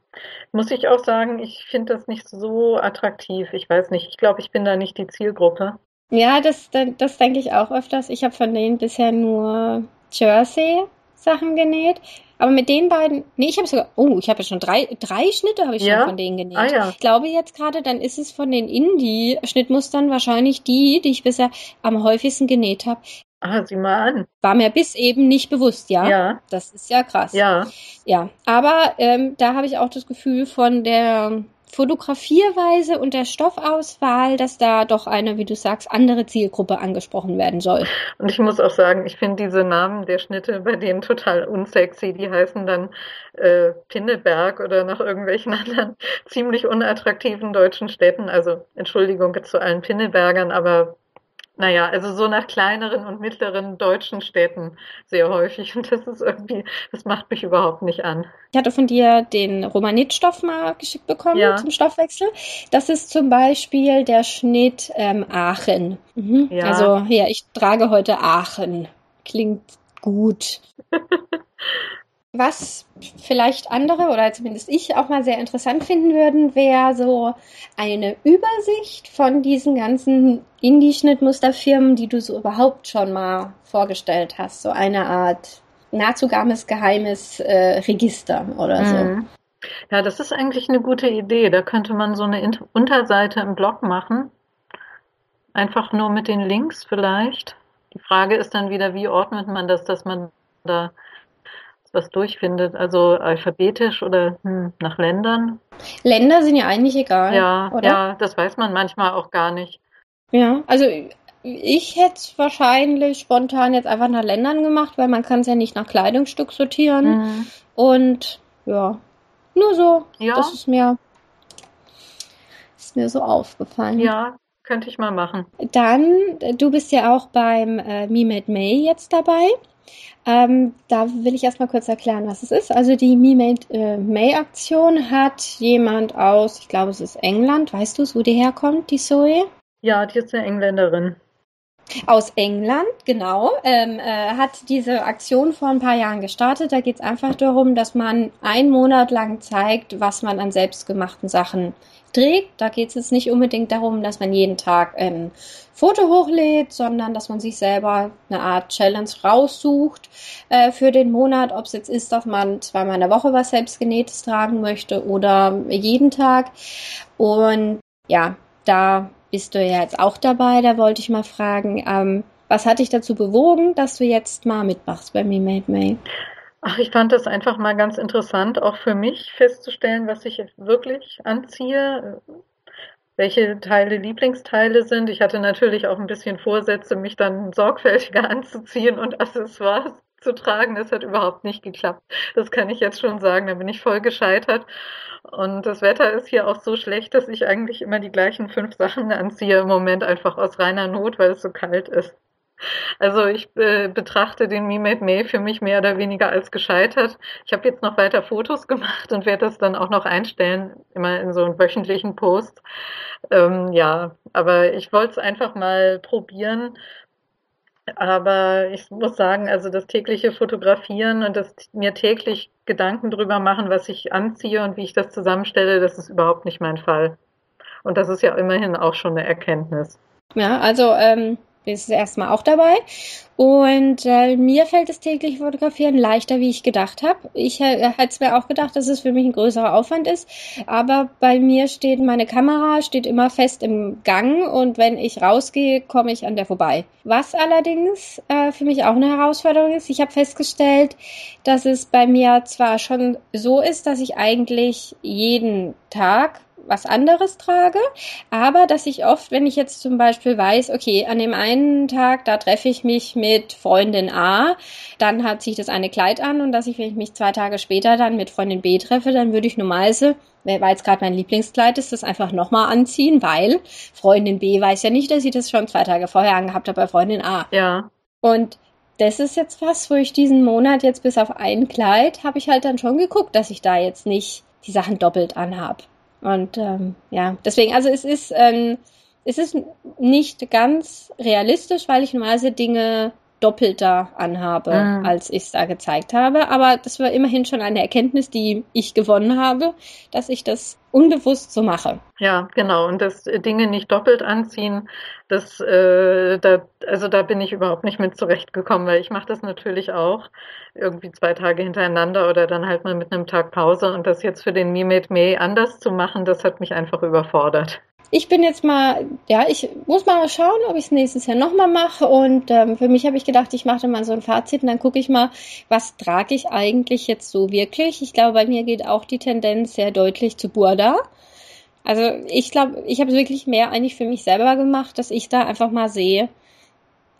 Muss ich auch sagen, ich finde das nicht so attraktiv. Ich weiß nicht, ich glaube, ich bin da nicht die Zielgruppe. Ja, das, das denke ich auch öfters. Ich habe von denen bisher nur Jersey-Sachen genäht. Aber mit den beiden, nee, ich habe sogar, oh, ich habe ja schon drei, drei Schnitte habe ich ja? schon von denen genäht. Ah, ja. Ich glaube jetzt gerade, dann ist es von den Indie-Schnittmustern wahrscheinlich die, die ich bisher am häufigsten genäht habe. Ah, sieh mal an. War mir bis eben nicht bewusst, ja. Ja. Das ist ja krass. Ja. Ja. Aber ähm, da habe ich auch das Gefühl von der Fotografierweise und der Stoffauswahl, dass da doch eine, wie du sagst, andere Zielgruppe angesprochen werden soll. Und ich muss auch sagen, ich finde diese Namen der Schnitte bei denen total unsexy. Die heißen dann äh, Pinneberg oder nach irgendwelchen anderen ziemlich unattraktiven deutschen Städten. Also Entschuldigung zu allen Pinnebergern, aber Naja, also so nach kleineren und mittleren deutschen Städten sehr häufig. Und das ist irgendwie, das macht mich überhaupt nicht an. Ich hatte von dir den Romanitstoff mal geschickt bekommen ja. zum Stoffwechsel. Das ist zum Beispiel der Schnitt ähm, Aachen. Mhm. Ja. Also ja, ich trage heute Aachen. Klingt gut. Was vielleicht andere oder zumindest ich auch mal sehr interessant finden würden, wäre so eine Übersicht von diesen ganzen Indie-Schnittmusterfirmen, die du so überhaupt schon mal vorgestellt hast. So eine Art nahezu geheimes äh, Register oder so. Mhm. Ja, das ist eigentlich eine gute Idee. Da könnte man so eine Unterseite im Blog machen. Einfach nur mit den Links vielleicht. Die Frage ist dann wieder, wie ordnet man das, dass man da was durchfindet? Also alphabetisch oder hm, nach Ländern? Länder sind ja eigentlich egal. Ja, oder? ja, das weiß man manchmal auch gar nicht. Ja, also ich hätte es wahrscheinlich spontan jetzt einfach nach Ländern gemacht, weil man kann es ja nicht nach Kleidungsstück sortieren. Mhm. Und ja, nur so. Ja. Das ist mir, ist mir so aufgefallen. Ja, könnte ich mal machen. Dann, du bist ja auch beim äh, Me Made May jetzt dabei. Ähm, da will ich erstmal kurz erklären, was es ist. Also die Me äh, May Aktion hat jemand aus, ich glaube es ist England, weißt du wo die herkommt, die Zoe? Ja, die ist eine Engländerin. Aus England, genau, ähm, äh, hat diese Aktion vor ein paar Jahren gestartet. Da geht es einfach darum, dass man einen Monat lang zeigt, was man an selbstgemachten Sachen trägt. Da geht es jetzt nicht unbedingt darum, dass man jeden Tag ein Foto hochlädt, sondern dass man sich selber eine Art Challenge raussucht äh, für den Monat, ob es jetzt ist, dass man zweimal in der Woche was selbstgenähtes tragen möchte oder jeden Tag. Und ja, da bist du ja jetzt auch dabei. Da wollte ich mal fragen, ähm, was hat dich dazu bewogen, dass du jetzt mal mitmachst bei Me Made May? Ach, ich fand das einfach mal ganz interessant, auch für mich festzustellen, was ich wirklich anziehe, welche Teile Lieblingsteile sind. Ich hatte natürlich auch ein bisschen Vorsätze, mich dann sorgfältiger anzuziehen und Accessoires zu tragen. Das hat überhaupt nicht geklappt. Das kann ich jetzt schon sagen. Da bin ich voll gescheitert. Und das Wetter ist hier auch so schlecht, dass ich eigentlich immer die gleichen fünf Sachen anziehe im Moment einfach aus reiner Not, weil es so kalt ist. Also ich äh, betrachte den Me Made May für mich mehr oder weniger als gescheitert. Ich habe jetzt noch weiter Fotos gemacht und werde das dann auch noch einstellen, immer in so einem wöchentlichen Post. Ähm, ja, aber ich wollte es einfach mal probieren. Aber ich muss sagen, also das tägliche Fotografieren und das mir täglich Gedanken drüber machen, was ich anziehe und wie ich das zusammenstelle, das ist überhaupt nicht mein Fall. Und das ist ja immerhin auch schon eine Erkenntnis. Ja, also ähm, ist erstmal auch dabei. Und äh, mir fällt das tägliche Fotografieren leichter, wie ich gedacht habe. Ich äh, hätte mir auch gedacht, dass es für mich ein größerer Aufwand ist. Aber bei mir steht meine Kamera, steht immer fest im Gang und wenn ich rausgehe, komme ich an der vorbei. Was allerdings äh, für mich auch eine Herausforderung ist, ich habe festgestellt, dass es bei mir zwar schon so ist, dass ich eigentlich jeden Tag was anderes trage, aber dass ich oft, wenn ich jetzt zum Beispiel weiß, okay, an dem einen Tag, da treffe ich mich mit Freundin A, dann hat sich das eine Kleid an und dass ich, wenn ich mich zwei Tage später dann mit Freundin B treffe, dann würde ich normalerweise, weil jetzt gerade mein Lieblingskleid ist, das einfach nochmal anziehen, weil Freundin B weiß ja nicht, dass sie das schon zwei Tage vorher angehabt hat bei Freundin A. Ja. Und das ist jetzt was, wo ich diesen Monat jetzt bis auf ein Kleid habe ich halt dann schon geguckt, dass ich da jetzt nicht die Sachen doppelt anhab. Und ähm, ja, deswegen, also es ist, ähm, es ist nicht ganz realistisch, weil ich normalerweise Dinge doppelter anhabe, mhm. als ich es da gezeigt habe. Aber das war immerhin schon eine Erkenntnis, die ich gewonnen habe, dass ich das unbewusst so mache. Ja, genau. Und das Dinge nicht doppelt anziehen, das, äh, da, also da bin ich überhaupt nicht mit zurechtgekommen, weil ich mache das natürlich auch irgendwie zwei Tage hintereinander oder dann halt mal mit einem Tag Pause. Und das jetzt für den Me Made May anders zu machen, das hat mich einfach überfordert ich bin jetzt mal, ja, ich muss mal schauen, ob ich es nächstes Jahr nochmal mache. Und ähm, für mich habe ich gedacht, ich mache mal so ein Fazit und dann gucke ich mal, was trage ich eigentlich jetzt so wirklich. Ich glaube, bei mir geht auch die Tendenz sehr deutlich zu Burda. Also ich glaube, ich habe wirklich mehr eigentlich für mich selber gemacht, dass ich da einfach mal sehe,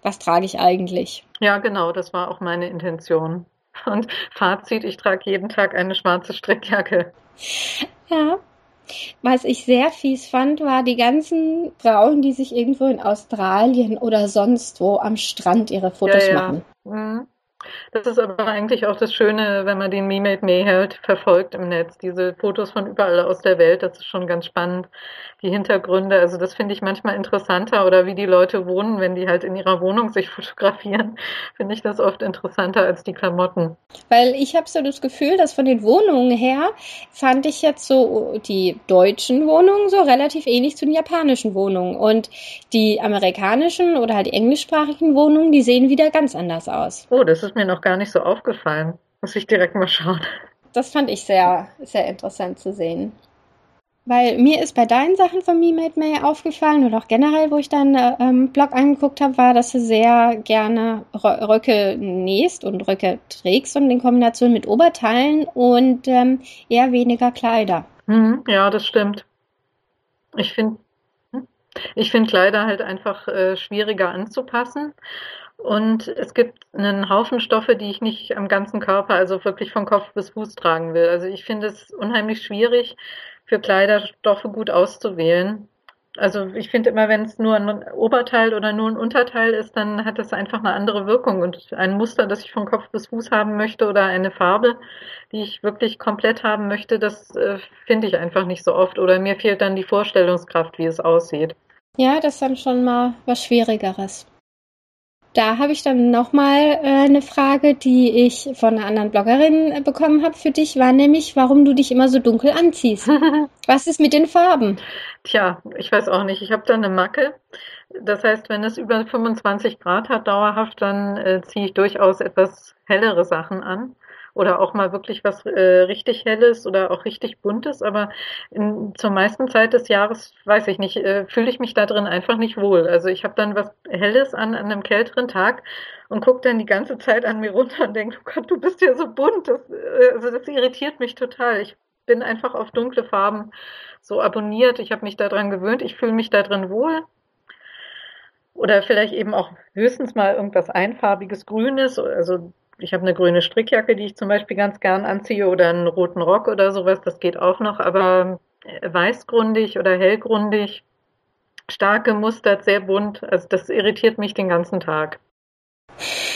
was trage ich eigentlich. Ja, genau, das war auch meine Intention. Und Fazit, ich trage jeden Tag eine schwarze Strickjacke. Ja, Was ich sehr fies fand, war die ganzen Frauen, die sich irgendwo in Australien oder sonst wo am Strand ihre Fotos Ja, ja. machen. Mhm. Das ist aber eigentlich auch das Schöne, wenn man den Me Made Me halt verfolgt im Netz. Diese Fotos von überall aus der Welt, das ist schon ganz spannend. Die Hintergründe, also das finde ich manchmal interessanter oder wie die Leute wohnen, wenn die halt in ihrer Wohnung sich fotografieren, finde ich das oft interessanter als die Klamotten. Weil ich habe so das Gefühl, dass von den Wohnungen her fand ich jetzt so die deutschen Wohnungen so relativ ähnlich zu den japanischen Wohnungen. Und die amerikanischen oder halt die englischsprachigen Wohnungen, die sehen wieder ganz anders aus. Oh, das ist mir noch gar nicht so aufgefallen. Muss ich direkt mal schauen. Das fand ich sehr, sehr interessant zu sehen. Weil mir ist bei deinen Sachen von Me Made May aufgefallen und auch generell, wo ich deinen ähm, Blog angeguckt habe, war, dass du sehr gerne Rö- Röcke nähst und Röcke trägst und in Kombination mit Oberteilen und ähm, eher weniger Kleider. Mhm, ja, das stimmt. Ich finde, ich finde Kleider halt einfach äh, schwieriger anzupassen. Und es gibt einen Haufen Stoffe, die ich nicht am ganzen Körper, also wirklich von Kopf bis Fuß tragen will. Also ich finde es unheimlich schwierig, für Kleiderstoffe gut auszuwählen. Also ich finde immer, wenn es nur ein Oberteil oder nur ein Unterteil ist, dann hat das einfach eine andere Wirkung und ein Muster, das ich von Kopf bis Fuß haben möchte oder eine Farbe, die ich wirklich komplett haben möchte, das äh, finde ich einfach nicht so oft oder mir fehlt dann die Vorstellungskraft, wie es aussieht. Ja, das ist dann schon mal was Schwierigeres. Da habe ich dann nochmal äh, eine Frage, die ich von einer anderen Bloggerin äh, bekommen habe für dich, war nämlich, warum du dich immer so dunkel anziehst. Was ist mit den Farben? Tja, ich weiß auch nicht. Ich habe da eine Macke. Das heißt, wenn es über 25 Grad hat dauerhaft, dann äh, ziehe ich durchaus etwas hellere Sachen an. Oder auch mal wirklich was äh, richtig Helles oder auch richtig Buntes. Aber in, zur meisten Zeit des Jahres, weiß ich nicht, äh, fühle ich mich da drin einfach nicht wohl. Also ich habe dann was Helles an, an einem kälteren Tag und gucke dann die ganze Zeit an mir runter und denke, oh Gott, du bist ja so bunt. Das, äh, also das irritiert mich total. Ich bin einfach auf dunkle Farben so abonniert. Ich habe mich daran gewöhnt. Ich fühle mich da drin wohl. Oder vielleicht eben auch höchstens mal irgendwas einfarbiges Grünes. Also ich habe eine grüne Strickjacke, die ich zum Beispiel ganz gern anziehe oder einen roten Rock oder sowas. Das geht auch noch. Aber weißgrundig oder hellgrundig, stark gemustert, sehr bunt. Also das irritiert mich den ganzen Tag.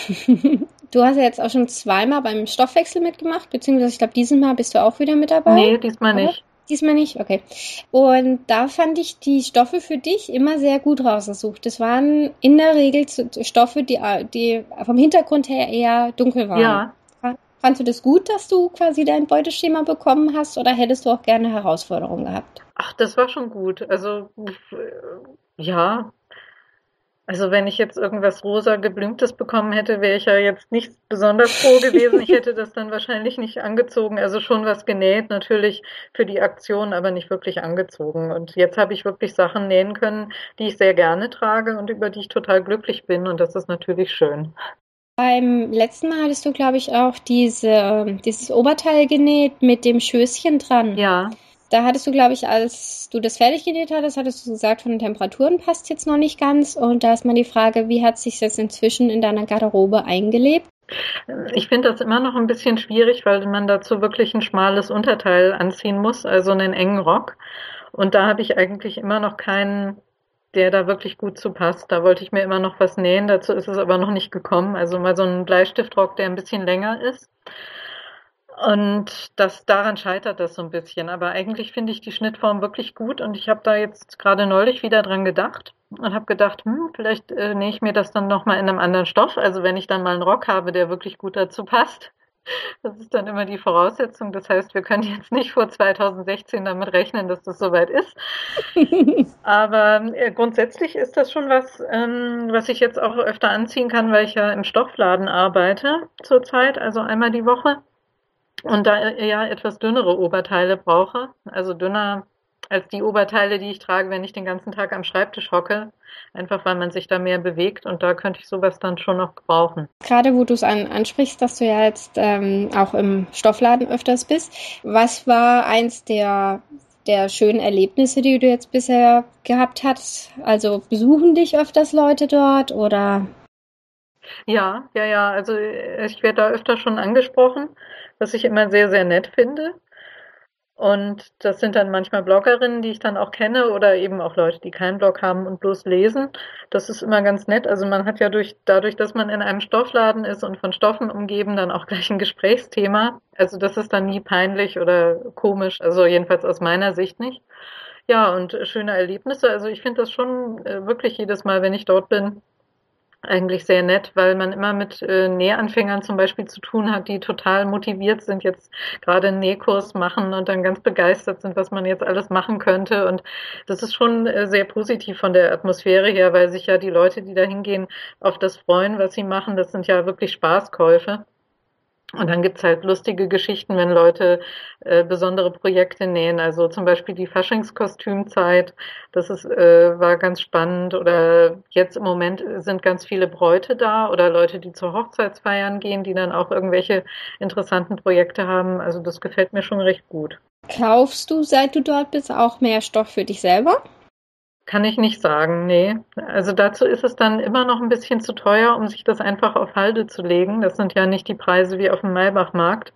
Du hast ja jetzt auch schon zweimal beim Stoffwechsel mitgemacht, beziehungsweise ich glaube, dieses Mal bist du auch wieder mit dabei. Nee, diesmal nicht. Diesmal nicht, okay. Und da fand ich die Stoffe für dich immer sehr gut rausgesucht. Das waren in der Regel Stoffe, die, die vom Hintergrund her eher dunkel waren. Ja. Fandst du das gut, dass du quasi dein Beuteschema bekommen hast oder hättest du auch gerne Herausforderungen gehabt? Ach, das war schon gut. Also, ja. Also, wenn ich jetzt irgendwas rosa geblümtes bekommen hätte, wäre ich ja jetzt nicht besonders froh gewesen. Ich hätte das dann wahrscheinlich nicht angezogen. Also schon was genäht, natürlich für die Aktion, aber nicht wirklich angezogen. Und jetzt habe ich wirklich Sachen nähen können, die ich sehr gerne trage und über die ich total glücklich bin. Und das ist natürlich schön. Beim letzten Mal hattest du, glaube ich, auch diese, dieses Oberteil genäht mit dem Schößchen dran. Ja. Da hattest du, glaube ich, als du das fertig genäht hattest, hattest du gesagt, von den Temperaturen passt jetzt noch nicht ganz. Und da ist mal die Frage, wie hat sich jetzt inzwischen in deiner Garderobe eingelebt? Ich finde das immer noch ein bisschen schwierig, weil man dazu wirklich ein schmales Unterteil anziehen muss, also einen engen Rock. Und da habe ich eigentlich immer noch keinen, der da wirklich gut zu passt. Da wollte ich mir immer noch was nähen, dazu ist es aber noch nicht gekommen. Also mal so ein Bleistiftrock, der ein bisschen länger ist. Und das daran scheitert das so ein bisschen. Aber eigentlich finde ich die Schnittform wirklich gut und ich habe da jetzt gerade neulich wieder dran gedacht und habe gedacht, hm, vielleicht äh, nähe ich mir das dann nochmal in einem anderen Stoff. Also wenn ich dann mal einen Rock habe, der wirklich gut dazu passt. Das ist dann immer die Voraussetzung. Das heißt, wir können jetzt nicht vor 2016 damit rechnen, dass das soweit ist. Aber äh, grundsätzlich ist das schon was, ähm, was ich jetzt auch öfter anziehen kann, weil ich ja im Stoffladen arbeite zurzeit, also einmal die Woche und da ja etwas dünnere Oberteile brauche, also dünner als die Oberteile, die ich trage, wenn ich den ganzen Tag am Schreibtisch hocke, einfach weil man sich da mehr bewegt und da könnte ich sowas dann schon noch gebrauchen. Gerade wo du es an, ansprichst, dass du ja jetzt ähm, auch im Stoffladen öfters bist, was war eins der der schönen Erlebnisse, die du jetzt bisher gehabt hast? Also besuchen dich öfters Leute dort oder? Ja, ja, ja. Also ich werde da öfter schon angesprochen, was ich immer sehr, sehr nett finde. Und das sind dann manchmal Bloggerinnen, die ich dann auch kenne oder eben auch Leute, die keinen Blog haben und bloß lesen. Das ist immer ganz nett. Also man hat ja durch, dadurch, dass man in einem Stoffladen ist und von Stoffen umgeben, dann auch gleich ein Gesprächsthema. Also das ist dann nie peinlich oder komisch. Also jedenfalls aus meiner Sicht nicht. Ja, und schöne Erlebnisse. Also ich finde das schon äh, wirklich jedes Mal, wenn ich dort bin, eigentlich sehr nett, weil man immer mit äh, Nähanfängern zum Beispiel zu tun hat, die total motiviert sind, jetzt gerade einen Nähkurs machen und dann ganz begeistert sind, was man jetzt alles machen könnte. Und das ist schon äh, sehr positiv von der Atmosphäre her, weil sich ja die Leute, die da hingehen, auf das freuen, was sie machen. Das sind ja wirklich Spaßkäufe. Und dann gibt's halt lustige Geschichten, wenn Leute äh, besondere Projekte nähen. Also zum Beispiel die Faschingskostümzeit, das ist, äh, war ganz spannend. Oder jetzt im Moment sind ganz viele Bräute da oder Leute, die zu Hochzeitsfeiern gehen, die dann auch irgendwelche interessanten Projekte haben. Also das gefällt mir schon recht gut. Kaufst du, seit du dort bist, auch mehr Stoff für dich selber? Kann ich nicht sagen, nee. Also dazu ist es dann immer noch ein bisschen zu teuer, um sich das einfach auf Halde zu legen. Das sind ja nicht die Preise wie auf dem Maybachmarkt.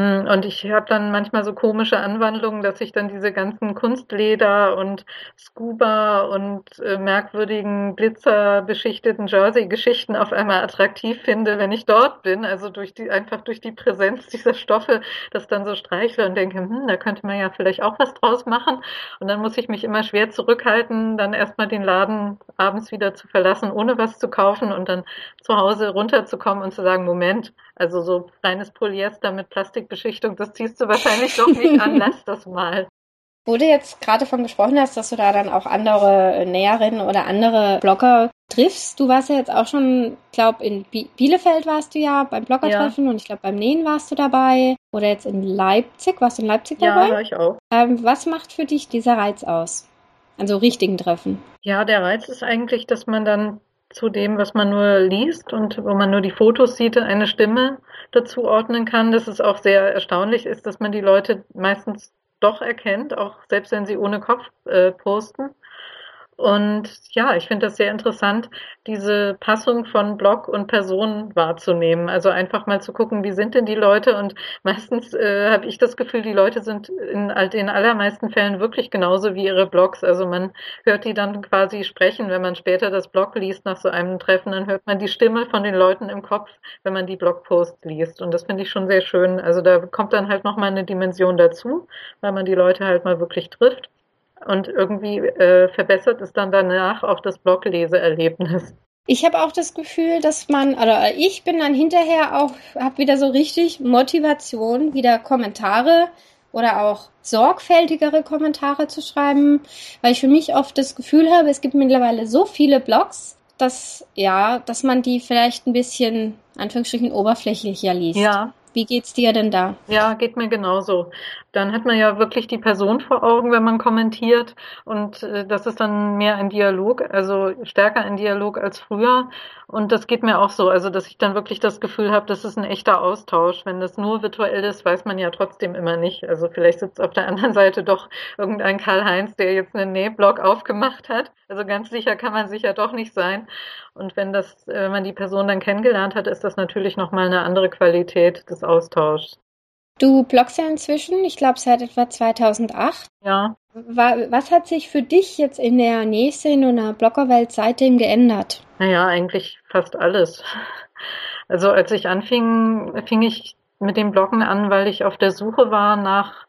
Hm, und ich habe dann manchmal so komische Anwandlungen, dass ich dann diese ganzen Kunstleder und Scuba und äh, merkwürdigen glitzerbeschichteten Jersey-Geschichten auf einmal attraktiv finde, wenn ich dort bin. Also durch die, einfach durch die Präsenz dieser Stoffe, das dann so streichle und denke, hm, da könnte man ja vielleicht auch was draus machen. Und dann muss ich mich immer schwer zurückhalten, dann erstmal den Laden abends wieder zu verlassen, ohne was zu kaufen und dann zu Hause runterzukommen und zu sagen, Moment, also so reines Polyester mit Plastikbeschichtung, das ziehst du wahrscheinlich doch nicht an, lass das mal. Wo du jetzt gerade davon gesprochen hast, dass du da dann auch andere Näherinnen oder andere Blogger triffst. Du warst ja jetzt auch schon, glaube in Bielefeld warst du ja beim Bloggertreffen ja. und ich glaube beim Nähen warst du dabei. Oder jetzt in Leipzig, warst du in Leipzig dabei? Ja, war ich auch. Ähm, was macht für dich dieser Reiz aus? Also richtigen Treffen? Ja, der Reiz ist eigentlich, dass man dann zu dem, was man nur liest und wo man nur die Fotos sieht, eine Stimme dazu ordnen kann. Dass es auch sehr erstaunlich ist, dass man die Leute meistens doch erkennt, auch selbst wenn sie ohne Kopf äh, posten. Und ja, ich finde das sehr interessant, diese Passung von Blog und Person wahrzunehmen. Also einfach mal zu gucken, wie sind denn die Leute? Und meistens äh, habe ich das Gefühl, die Leute sind in den allermeisten Fällen wirklich genauso wie ihre Blogs. Also man hört die dann quasi sprechen, wenn man später das Blog liest nach so einem Treffen, dann hört man die Stimme von den Leuten im Kopf, wenn man die Blogposts liest. Und das finde ich schon sehr schön. Also da kommt dann halt nochmal eine Dimension dazu, weil man die Leute halt mal wirklich trifft und irgendwie äh, verbessert es dann danach auch das Blogleseerlebnis. Ich habe auch das Gefühl, dass man, oder ich bin dann hinterher auch, habe wieder so richtig Motivation, wieder Kommentare oder auch sorgfältigere Kommentare zu schreiben, weil ich für mich oft das Gefühl habe, es gibt mittlerweile so viele Blogs, dass ja, dass man die vielleicht ein bisschen Anführungsstrichen oberflächlicher liest. Ja, wie geht's dir denn da? Ja, geht mir genauso. Dann hat man ja wirklich die Person vor Augen, wenn man kommentiert. Und äh, das ist dann mehr ein Dialog, also stärker ein Dialog als früher. Und das geht mir auch so. Also, dass ich dann wirklich das Gefühl habe, das ist ein echter Austausch. Wenn das nur virtuell ist, weiß man ja trotzdem immer nicht. Also vielleicht sitzt auf der anderen Seite doch irgendein Karl-Heinz, der jetzt einen Nähblock aufgemacht hat. Also ganz sicher kann man sich ja doch nicht sein. Und wenn das, äh, wenn man die Person dann kennengelernt hat, ist das natürlich nochmal eine andere Qualität des Austauschs. Du bloggst ja inzwischen, ich glaube seit etwa 2008. Ja. Was hat sich für dich jetzt in der Nähszene und der Bloggerwelt seitdem geändert? Naja, eigentlich fast alles. Also als ich anfing, fing ich mit dem Bloggen an, weil ich auf der Suche war nach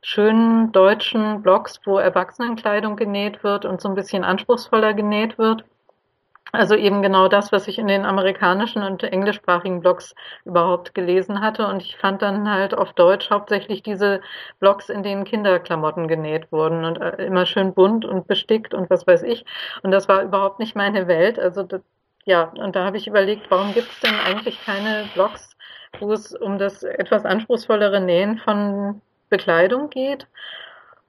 schönen deutschen Blogs, wo Erwachsenenkleidung genäht wird und so ein bisschen anspruchsvoller genäht wird. Also eben genau das, was ich in den amerikanischen und englischsprachigen Blogs überhaupt gelesen hatte. Und ich fand dann halt auf Deutsch hauptsächlich diese Blogs, in denen Kinderklamotten genäht wurden und äh, immer schön bunt und bestickt und was weiß ich. Und das war überhaupt nicht meine Welt. Also das, ja, und da habe ich überlegt, warum gibt es denn eigentlich keine Blogs, wo es um das etwas anspruchsvollere Nähen von Bekleidung geht?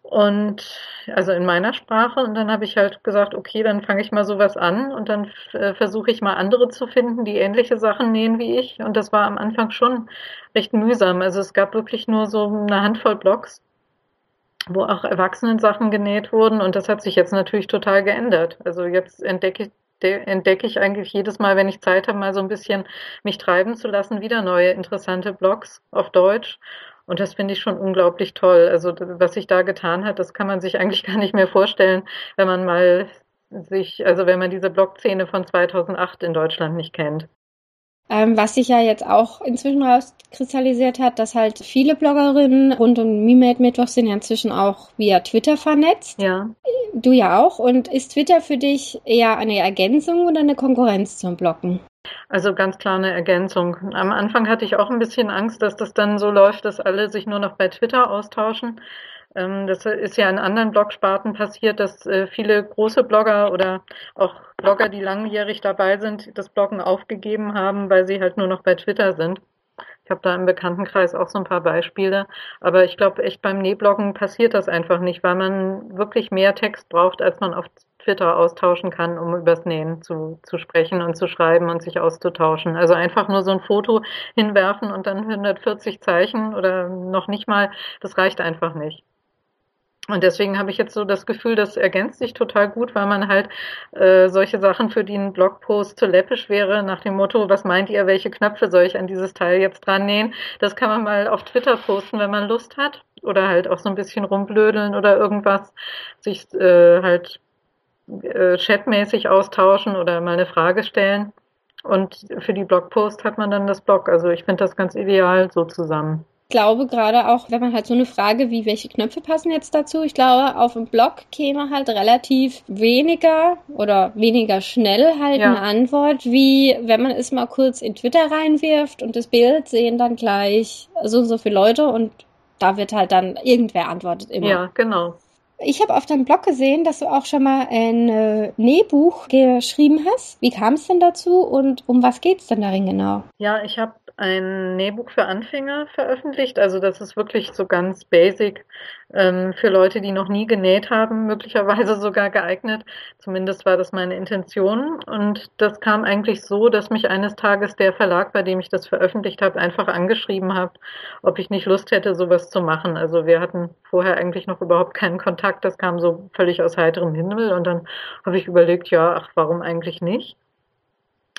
Und also in meiner Sprache. Und dann habe ich halt gesagt, okay, dann fange ich mal sowas an und dann äh, versuche ich mal andere zu finden, die ähnliche Sachen nähen wie ich. Und das war am Anfang schon recht mühsam. Also es gab wirklich nur so eine Handvoll Blogs, wo auch Erwachsenen-Sachen genäht wurden. Und das hat sich jetzt natürlich total geändert. Also jetzt entdecke ich entdecke ich eigentlich jedes Mal, wenn ich Zeit habe, mal so ein bisschen mich treiben zu lassen, wieder neue interessante Blogs auf Deutsch. Und das finde ich schon unglaublich toll. Also was sich da getan hat, das kann man sich eigentlich gar nicht mehr vorstellen, wenn man mal sich, also wenn man diese Blog-Szene von 2008 in Deutschland nicht kennt. Ähm, was sich ja jetzt auch inzwischen rauskristallisiert hat, dass halt viele Bloggerinnen rund um MeMade Mittwoch sind ja inzwischen auch via Twitter vernetzt. Ja. Du ja auch. Und ist Twitter für dich eher eine Ergänzung oder eine Konkurrenz zum Bloggen? Also ganz klar eine Ergänzung. Am Anfang hatte ich auch ein bisschen Angst, dass das dann so läuft, dass alle sich nur noch bei Twitter austauschen. Ähm, das ist ja in anderen Blogsparten passiert, dass äh, viele große Blogger oder auch Blogger, die langjährig dabei sind, das Bloggen aufgegeben haben, weil sie halt nur noch bei Twitter sind. Ich habe da im Bekanntenkreis auch so ein paar Beispiele. Aber ich glaube, echt beim Nähbloggen passiert das einfach nicht, weil man wirklich mehr Text braucht, als man auf Twitter austauschen kann, um übers Nähen zu, zu sprechen und zu schreiben und sich auszutauschen. Also einfach nur so ein Foto hinwerfen und dann 140 Zeichen oder noch nicht mal, das reicht einfach nicht. Und deswegen habe ich jetzt so das Gefühl, das ergänzt sich total gut, weil man halt äh, solche Sachen, für die ein Blogpost zu läppisch wäre, nach dem Motto, was meint ihr, welche Knöpfe soll ich an dieses Teil jetzt dran nähen, das kann man mal auf Twitter posten, wenn man Lust hat. Oder halt auch so ein bisschen rumblödeln oder irgendwas, sich äh, halt äh, chatmäßig austauschen oder mal eine Frage stellen. Und für die Blogpost hat man dann das Blog. Also ich finde das ganz ideal so zusammen glaube gerade auch, wenn man halt so eine Frage wie, welche Knöpfe passen jetzt dazu, ich glaube, auf dem Blog käme halt relativ weniger oder weniger schnell halt ja. eine Antwort, wie wenn man es mal kurz in Twitter reinwirft und das Bild sehen dann gleich so und so viele Leute und da wird halt dann irgendwer antwortet immer. Ja, genau. Ich habe auf deinem Blog gesehen, dass du auch schon mal ein äh, Nähbuch geschrieben hast. Wie kam es denn dazu und um was geht es denn darin genau? Ja, ich habe ein Nähbuch für Anfänger veröffentlicht. Also das ist wirklich so ganz basic ähm, für Leute, die noch nie genäht haben, möglicherweise sogar geeignet. Zumindest war das meine Intention. Und das kam eigentlich so, dass mich eines Tages der Verlag, bei dem ich das veröffentlicht habe, einfach angeschrieben hat, ob ich nicht Lust hätte, sowas zu machen. Also wir hatten vorher eigentlich noch überhaupt keinen Kontakt. Das kam so völlig aus heiterem Himmel. Und dann habe ich überlegt, ja, ach, warum eigentlich nicht?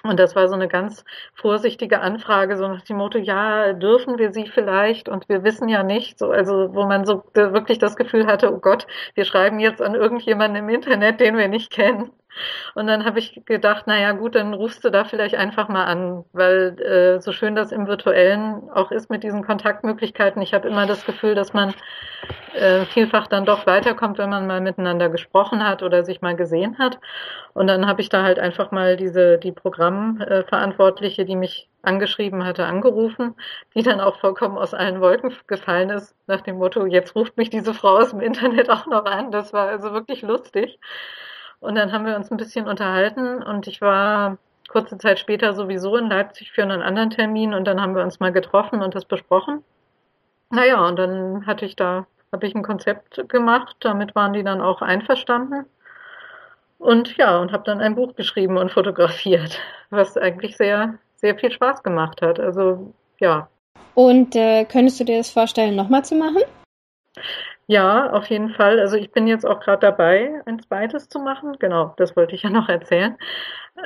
Und das war so eine ganz vorsichtige Anfrage, so nach dem Motto, ja, dürfen wir sie vielleicht? Und wir wissen ja nicht, so, also, wo man so wirklich das Gefühl hatte, oh Gott, wir schreiben jetzt an irgendjemanden im Internet, den wir nicht kennen. Und dann habe ich gedacht, naja gut, dann rufst du da vielleicht einfach mal an, weil äh, so schön das im virtuellen auch ist mit diesen Kontaktmöglichkeiten. Ich habe immer das Gefühl, dass man äh, vielfach dann doch weiterkommt, wenn man mal miteinander gesprochen hat oder sich mal gesehen hat. Und dann habe ich da halt einfach mal diese die Programmverantwortliche, die mich angeschrieben hatte, angerufen, die dann auch vollkommen aus allen Wolken gefallen ist, nach dem Motto, jetzt ruft mich diese Frau aus dem Internet auch noch an. Das war also wirklich lustig. Und dann haben wir uns ein bisschen unterhalten und ich war kurze Zeit später sowieso in Leipzig für einen anderen Termin und dann haben wir uns mal getroffen und das besprochen. Naja, und dann hatte ich da, habe ich ein Konzept gemacht, damit waren die dann auch einverstanden. Und ja, und habe dann ein Buch geschrieben und fotografiert, was eigentlich sehr, sehr viel Spaß gemacht hat. Also ja. Und äh, könntest du dir das vorstellen, nochmal zu machen? Ja, auf jeden Fall. Also ich bin jetzt auch gerade dabei, ein zweites zu machen. Genau, das wollte ich ja noch erzählen.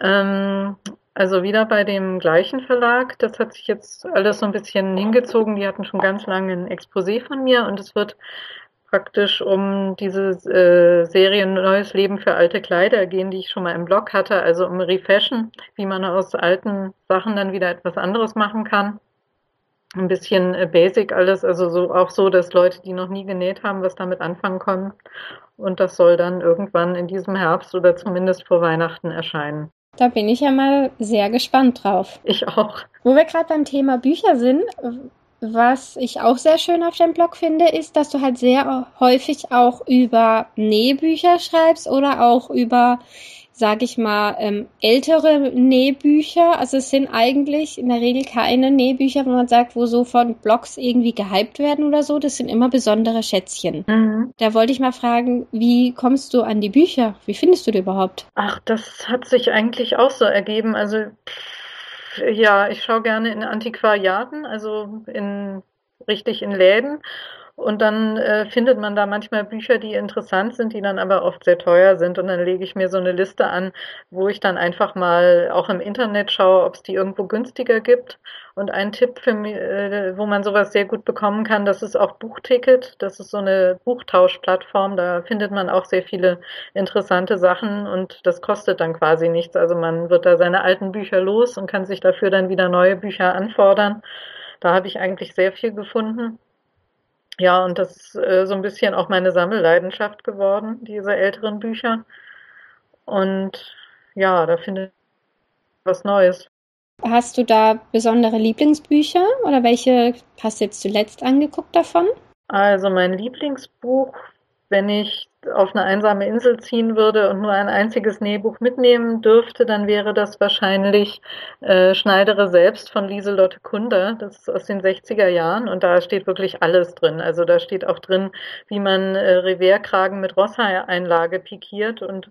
Ähm, also wieder bei dem gleichen Verlag. Das hat sich jetzt alles so ein bisschen hingezogen. Die hatten schon ganz lange ein Exposé von mir und es wird praktisch um diese äh, Serie Neues Leben für alte Kleider gehen, die ich schon mal im Blog hatte, also um Refashion, wie man aus alten Sachen dann wieder etwas anderes machen kann ein bisschen äh, basic alles, also so auch so, dass Leute, die noch nie genäht haben, was damit anfangen können. Und das soll dann irgendwann in diesem Herbst oder zumindest vor Weihnachten erscheinen. Da bin ich ja mal sehr gespannt drauf. Ich auch. Wo wir gerade beim Thema Bücher sind, was ich auch sehr schön auf deinem Blog finde, ist, dass du halt sehr häufig auch über Nähbücher schreibst oder auch über sage ich mal, ähm, ältere Nähbücher. Also es sind eigentlich in der Regel keine Nähbücher, wo man sagt, wo so von Blogs irgendwie gehypt werden oder so. Das sind immer besondere Schätzchen. Mhm. Da wollte ich mal fragen, wie kommst du an die Bücher? Wie findest du die überhaupt? Ach, das hat sich eigentlich auch so ergeben. Also ja, ich schaue gerne in Antiquariaten, also in richtig in Läden Und dann äh, findet man da manchmal Bücher, die interessant sind, die dann aber oft sehr teuer sind. Und dann lege ich mir so eine Liste an, wo ich dann einfach mal auch im Internet schaue, ob es die irgendwo günstiger gibt. Und ein Tipp für mich, äh, wo man sowas sehr gut bekommen kann, das ist auch Buchticket. Das ist so eine Buchtauschplattform. Da findet man auch sehr viele interessante Sachen und das kostet dann quasi nichts. Also man wird da seine alten Bücher los und kann sich dafür dann wieder neue Bücher anfordern. Da habe ich eigentlich sehr viel gefunden. Ja, und das ist äh, so ein bisschen auch meine Sammelleidenschaft geworden, diese älteren Bücher. Und ja, da finde ich was Neues. Hast du da besondere Lieblingsbücher oder welche hast du jetzt zuletzt angeguckt davon? Also mein Lieblingsbuch, wenn ich auf eine einsame Insel ziehen würde und nur ein einziges Nähbuch mitnehmen dürfte, dann wäre das wahrscheinlich äh, Schneidere selbst von Lieselotte Kunder. Das ist aus den 60er Jahren und da steht wirklich alles drin. Also da steht auch drin, wie man äh, Revierkragen mit Rosshaareinlage pikiert und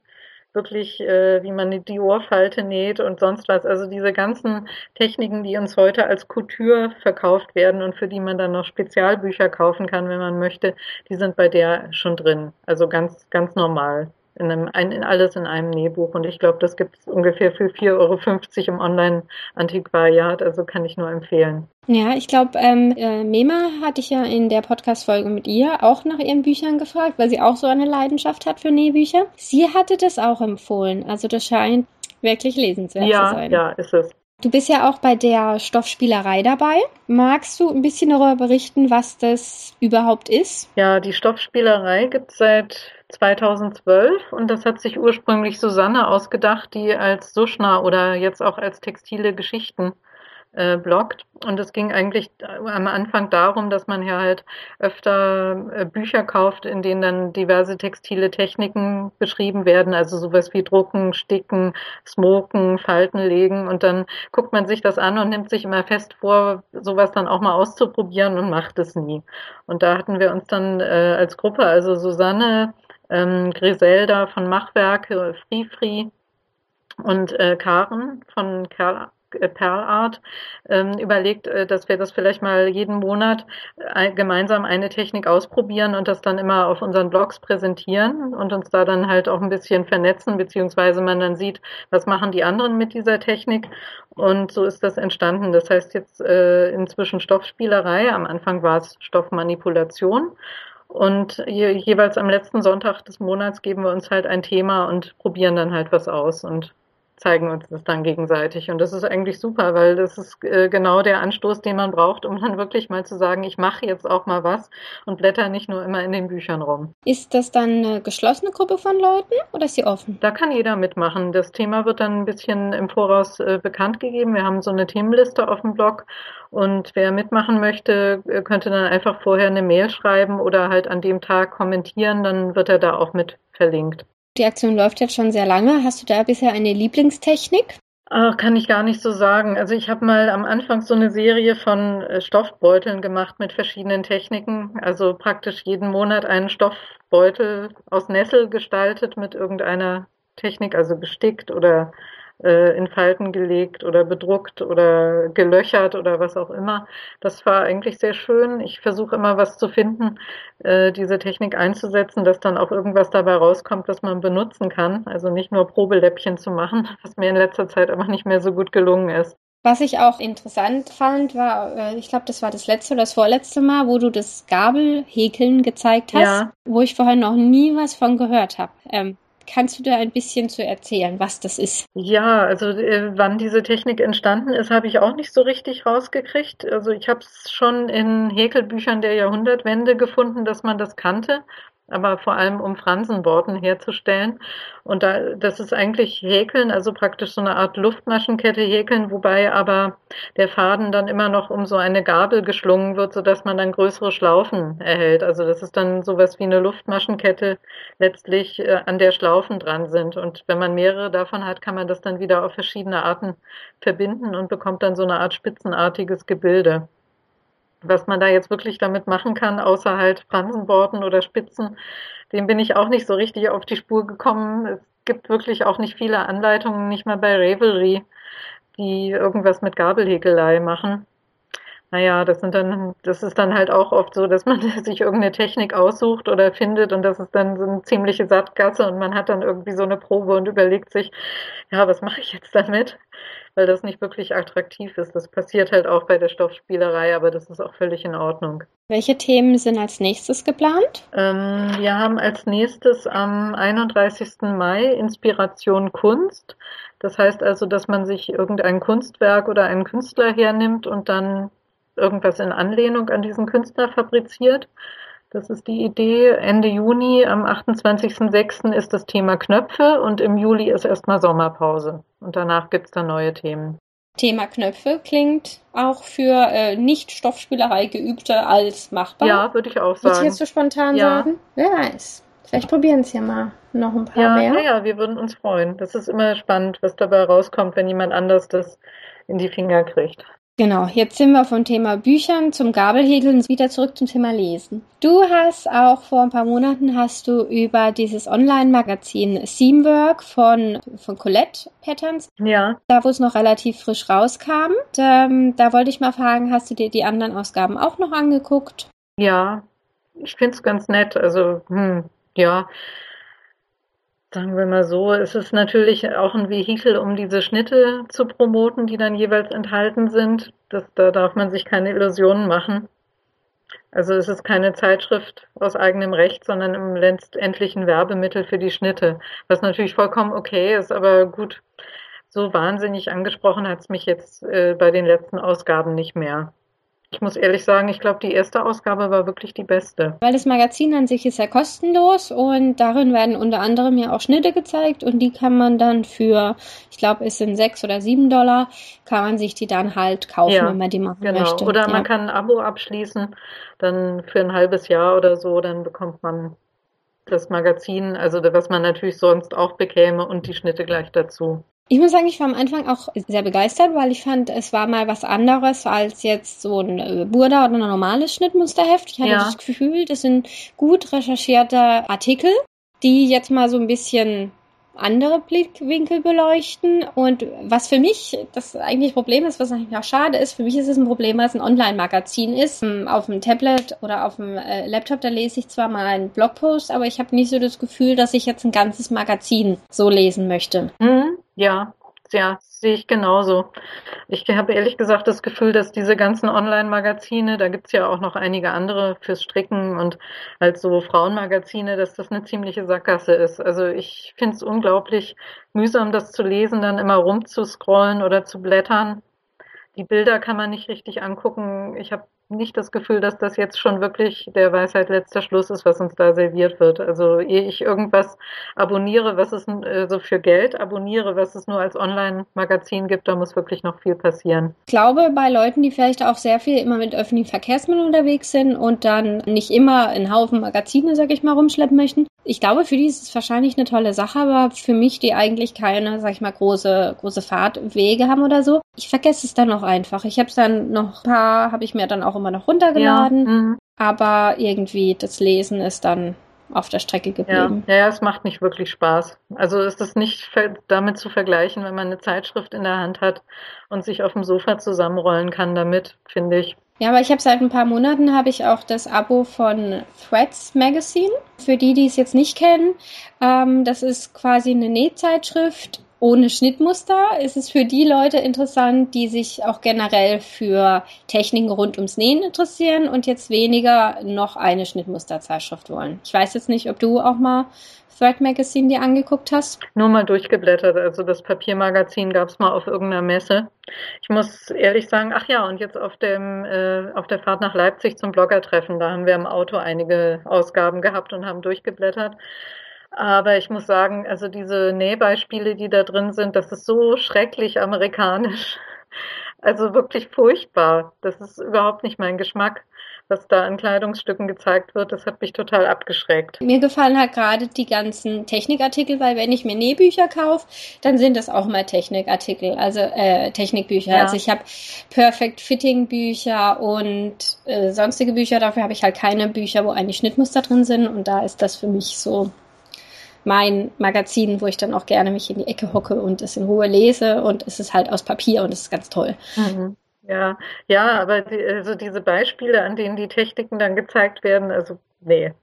wirklich, äh, wie man die Ohrfalte näht und sonst was. Also diese ganzen Techniken, die uns heute als Couture verkauft werden und für die man dann noch Spezialbücher kaufen kann, wenn man möchte, die sind bei der schon drin. Also ganz, ganz normal in, einem, ein, in alles in einem Nähbuch. Und ich glaube, das gibt es ungefähr für 4,50 Euro im Online-Antiquariat. Also kann ich nur empfehlen. Ja, ich glaube, ähm, äh, Mema hatte ich ja in der Podcast-Folge mit ihr auch nach ihren Büchern gefragt, weil sie auch so eine Leidenschaft hat für Nähbücher. Sie hatte das auch empfohlen. Also das scheint wirklich lesenswert ja, zu sein. Ja, ist es. Du bist ja auch bei der Stoffspielerei dabei. Magst du ein bisschen darüber berichten, was das überhaupt ist? Ja, die Stoffspielerei gibt es seit 2012 und das hat sich ursprünglich Susanne ausgedacht, die als Suschna oder jetzt auch als textile Geschichten äh, bloggt. Und es ging eigentlich am Anfang darum, dass man ja halt öfter äh, Bücher kauft, in denen dann diverse textile Techniken beschrieben werden, also sowas wie Drucken, Sticken, Smoken, Falten legen. Und dann guckt man sich das an und nimmt sich immer fest vor, sowas dann auch mal auszuprobieren und macht es nie. Und da hatten wir uns dann äh, als Gruppe, also Susanne, ähm, Griselda von Machwerke, Free Free und äh, Karen von Kerl äh, Perlart ähm, überlegt, äh, dass wir das vielleicht mal jeden Monat äh, gemeinsam eine Technik ausprobieren und das dann immer auf unseren Blogs präsentieren und uns da dann halt auch ein bisschen vernetzen, beziehungsweise man dann sieht, was machen die anderen mit dieser Technik. Und so ist das entstanden. Das heißt jetzt äh, inzwischen Stoffspielerei. Am Anfang war es Stoffmanipulation. Und je, jeweils am letzten Sonntag des Monats geben wir uns halt ein Thema und probieren dann halt was aus und zeigen uns das dann gegenseitig. Und das ist eigentlich super, weil das ist äh, genau der Anstoß, den man braucht, um dann wirklich mal zu sagen, ich mache jetzt auch mal was und blätter nicht nur immer in den Büchern rum. Ist das dann eine geschlossene Gruppe von Leuten oder ist sie offen? Da kann jeder mitmachen. Das Thema wird dann ein bisschen im Voraus äh, bekannt gegeben. Wir haben so eine Themenliste auf dem Blog und wer mitmachen möchte, äh, könnte dann einfach vorher eine Mail schreiben oder halt an dem Tag kommentieren, dann wird er da auch mit verlinkt. Die Aktion läuft jetzt schon sehr lange. Hast du da bisher eine Lieblingstechnik? Ach, kann ich gar nicht so sagen. Also ich habe mal am Anfang so eine Serie von äh, Stoffbeuteln gemacht mit verschiedenen Techniken. Also praktisch jeden Monat einen Stoffbeutel aus Nessel gestaltet mit irgendeiner Technik, also bestickt oder äh, in Falten gelegt oder bedruckt oder gelöchert oder was auch immer. Das war eigentlich sehr schön. Ich versuche immer was zu finden, äh, diese Technik einzusetzen, dass dann auch irgendwas dabei rauskommt, was man benutzen kann. Also nicht nur Probeläppchen zu machen, was mir in letzter Zeit aber nicht mehr so gut gelungen ist. Was ich auch interessant fand, war, äh, ich glaube, das war das letzte oder das vorletzte Mal, wo du das Gabelhäkeln gezeigt hast, ja. wo ich vorher noch nie was von gehört habe. Ähm, Kannst du da ein bisschen zu erzählen, was das ist? Ja, also äh, wann diese Technik entstanden ist, habe ich auch nicht so richtig rausgekriegt. Also ich habe es schon in Häkelbüchern der Jahrhundertwende gefunden, dass man das kannte aber vor allem um Fransenborten herzustellen. Und da, das ist eigentlich Häkeln, also praktisch so eine Art Luftmaschenkette häkeln, wobei aber der Faden dann immer noch um so eine Gabel geschlungen wird, sodass man dann größere Schlaufen erhält. Also das ist dann sowas wie eine Luftmaschenkette letztlich äh, an der Schlaufen dran sind. Und wenn man mehrere davon hat, kann man das dann wieder auf verschiedene Arten verbinden und bekommt dann so eine Art spitzenartiges Gebilde. Was man da jetzt wirklich damit machen kann, außer halt Fransenborten oder Spitzen, dem bin ich auch nicht so richtig auf die Spur gekommen. Es gibt wirklich auch nicht viele Anleitungen, nicht mal bei Ravelry, die irgendwas mit Gabelhäkelei machen. naja, das sind dann, das ist dann halt auch oft so, dass man sich irgendeine Technik aussucht oder findet und das ist dann so eine ziemliche Sattgasse und man hat dann irgendwie so eine Probe und überlegt sich, ja, was mache ich jetzt damit? Weil das nicht wirklich attraktiv ist. Das passiert halt auch bei der Stoffspielerei, aber das ist auch völlig in Ordnung. Welche Themen sind als nächstes geplant? Ähm, wir haben als nächstes am 31. Mai Inspiration Kunst. Das heißt also, dass man sich irgendein Kunstwerk oder einen Künstler hernimmt und dann irgendwas in Anlehnung an diesen Künstler fabriziert. Das ist die Idee. Ende Juni, am 28.06. ist das Thema Knöpfe und im Juli ist erstmal Sommerpause. Und danach gibt es dann neue Themen. Thema Knöpfe klingt auch für äh, Nicht-Stoffspielerei geübte als machbar. Ja, würde ich auch sagen. Würde ich jetzt so spontan ja. sagen? Wer weiß. Vielleicht probieren es ja mal noch ein paar ja, mehr. Ja, ja, wir würden uns freuen. Das ist immer spannend, was dabei rauskommt, wenn jemand anders das in die Finger kriegt. Genau, jetzt sind wir vom Thema Büchern zum Gabelhäkeln wieder zurück zum Thema Lesen. Du hast auch vor ein paar Monaten hast du über dieses Online-Magazin Seamwork von, von Colette Patterns, ja. da wo es noch relativ frisch rauskam, da, ähm, da wollte ich mal fragen, hast du dir die anderen Ausgaben auch noch angeguckt? Ja, ich finde es ganz nett. Also, hm, ja, Sagen wir mal so, es ist natürlich auch ein Vehikel, um diese Schnitte zu promoten, die dann jeweils enthalten sind. Das, da darf man sich keine Illusionen machen. Also es ist keine Zeitschrift aus eigenem Recht, sondern im letztendlichen Werbemittel für die Schnitte. Was natürlich vollkommen okay ist, aber gut, so wahnsinnig angesprochen hat es mich jetzt äh, bei den letzten Ausgaben nicht mehr. Ich muss ehrlich sagen, ich glaube, die erste Ausgabe war wirklich die beste. Weil das Magazin an sich ist ja kostenlos und darin werden unter anderem ja auch Schnitte gezeigt und die kann man dann für, ich glaube, es sind sechs oder sieben Dollar, kann man sich die dann halt kaufen, ja, wenn man die machen genau. möchte. Oder ja. man kann ein Abo abschließen, dann für ein halbes Jahr oder so, dann bekommt man das Magazin, also was man natürlich sonst auch bekäme und die Schnitte gleich dazu. Ich muss sagen, ich war am Anfang auch sehr begeistert, weil ich fand, es war mal was anderes als jetzt so ein äh, Burda oder ein normales Schnittmusterheft. Ich hatte ja. das Gefühl, das sind gut recherchierte Artikel, die jetzt mal so ein bisschen andere Blickwinkel beleuchten. Und was für mich das eigentlich Problem ist, was eigentlich auch schade ist, für mich ist es ein Problem, weil es ein Online-Magazin ist. Ähm, auf dem Tablet oder auf dem äh, Laptop, da lese ich zwar mal einen Blogpost, aber ich habe nicht so das Gefühl, dass ich jetzt ein ganzes Magazin so lesen möchte. Mhm. Ja, ja, sehe ich genauso. Ich habe ehrlich gesagt das Gefühl, dass diese ganzen Online-Magazine, da gibt's ja auch noch einige andere fürs Stricken und halt so Frauenmagazine, dass das eine ziemliche Sackgasse ist. Also ich finde es unglaublich mühsam, das zu lesen, dann immer rumzuscrollen oder zu blättern. Die Bilder kann man nicht richtig angucken. Ich habe nicht das Gefühl, dass das jetzt schon wirklich der Weisheit letzter Schluss ist, was uns da serviert wird. Also ehe ich irgendwas abonniere, was es äh, so für Geld abonniere, was es nur als Online-Magazin gibt, da muss wirklich noch viel passieren. Ich glaube, bei Leuten, die vielleicht auch sehr viel immer mit öffentlichen Verkehrsmitteln unterwegs sind und dann nicht immer einen Haufen Magazine, sag ich mal, rumschleppen möchten, ich glaube, für die ist es wahrscheinlich eine tolle Sache, aber für mich, die eigentlich keine, sag ich mal, große, große Fahrtwege haben oder so, ich vergesse es dann auch einfach. Ich habe es dann noch ein paar, habe ich mir dann auch immer noch runtergeladen, ja, mhm. aber irgendwie das Lesen ist dann auf der Strecke geblieben. Ja, ja, es macht nicht wirklich Spaß. Also ist es nicht damit zu vergleichen, wenn man eine Zeitschrift in der Hand hat und sich auf dem Sofa zusammenrollen kann damit, finde ich. Ja, aber ich habe seit ein paar Monaten habe ich auch das Abo von Threads Magazine. Für die, die es jetzt nicht kennen, ähm, das ist quasi eine Nähzeitschrift ohne Schnittmuster. Ist es für die Leute interessant, die sich auch generell für Techniken rund ums Nähen interessieren und jetzt weniger noch eine Schnittmusterzeitschrift wollen. Ich weiß jetzt nicht, ob du auch mal Thread Magazine dir angeguckt hast? Nur mal durchgeblättert. Also das Papiermagazin gab es mal auf irgendeiner Messe. Ich muss ehrlich sagen, ach ja, und jetzt auf dem äh, auf der Fahrt nach Leipzig zum Bloggertreffen, da haben wir im Auto einige Ausgaben gehabt und haben durchgeblättert. Aber ich muss sagen, also diese Nähbeispiele, die da drin sind, das ist so schrecklich amerikanisch. Also wirklich furchtbar. Das ist überhaupt nicht mein Geschmack was da an Kleidungsstücken gezeigt wird, das hat mich total abgeschreckt. Mir gefallen halt gerade die ganzen Technikartikel, weil wenn ich mir Nähbücher kaufe, dann sind das auch mal Technikartikel, also äh, Technikbücher. Ja. Also ich habe Perfect Fitting Bücher und äh, sonstige Bücher. Dafür habe ich halt keine Bücher, wo eigentlich Schnittmuster drin sind und da ist das für mich so mein Magazin, wo ich dann auch gerne mich in die Ecke hocke und es in Ruhe lese und es ist halt aus Papier und es ist ganz toll. Mhm. Ja, ja, aber die, also diese Beispiele, an denen die Techniken dann gezeigt werden, also nee.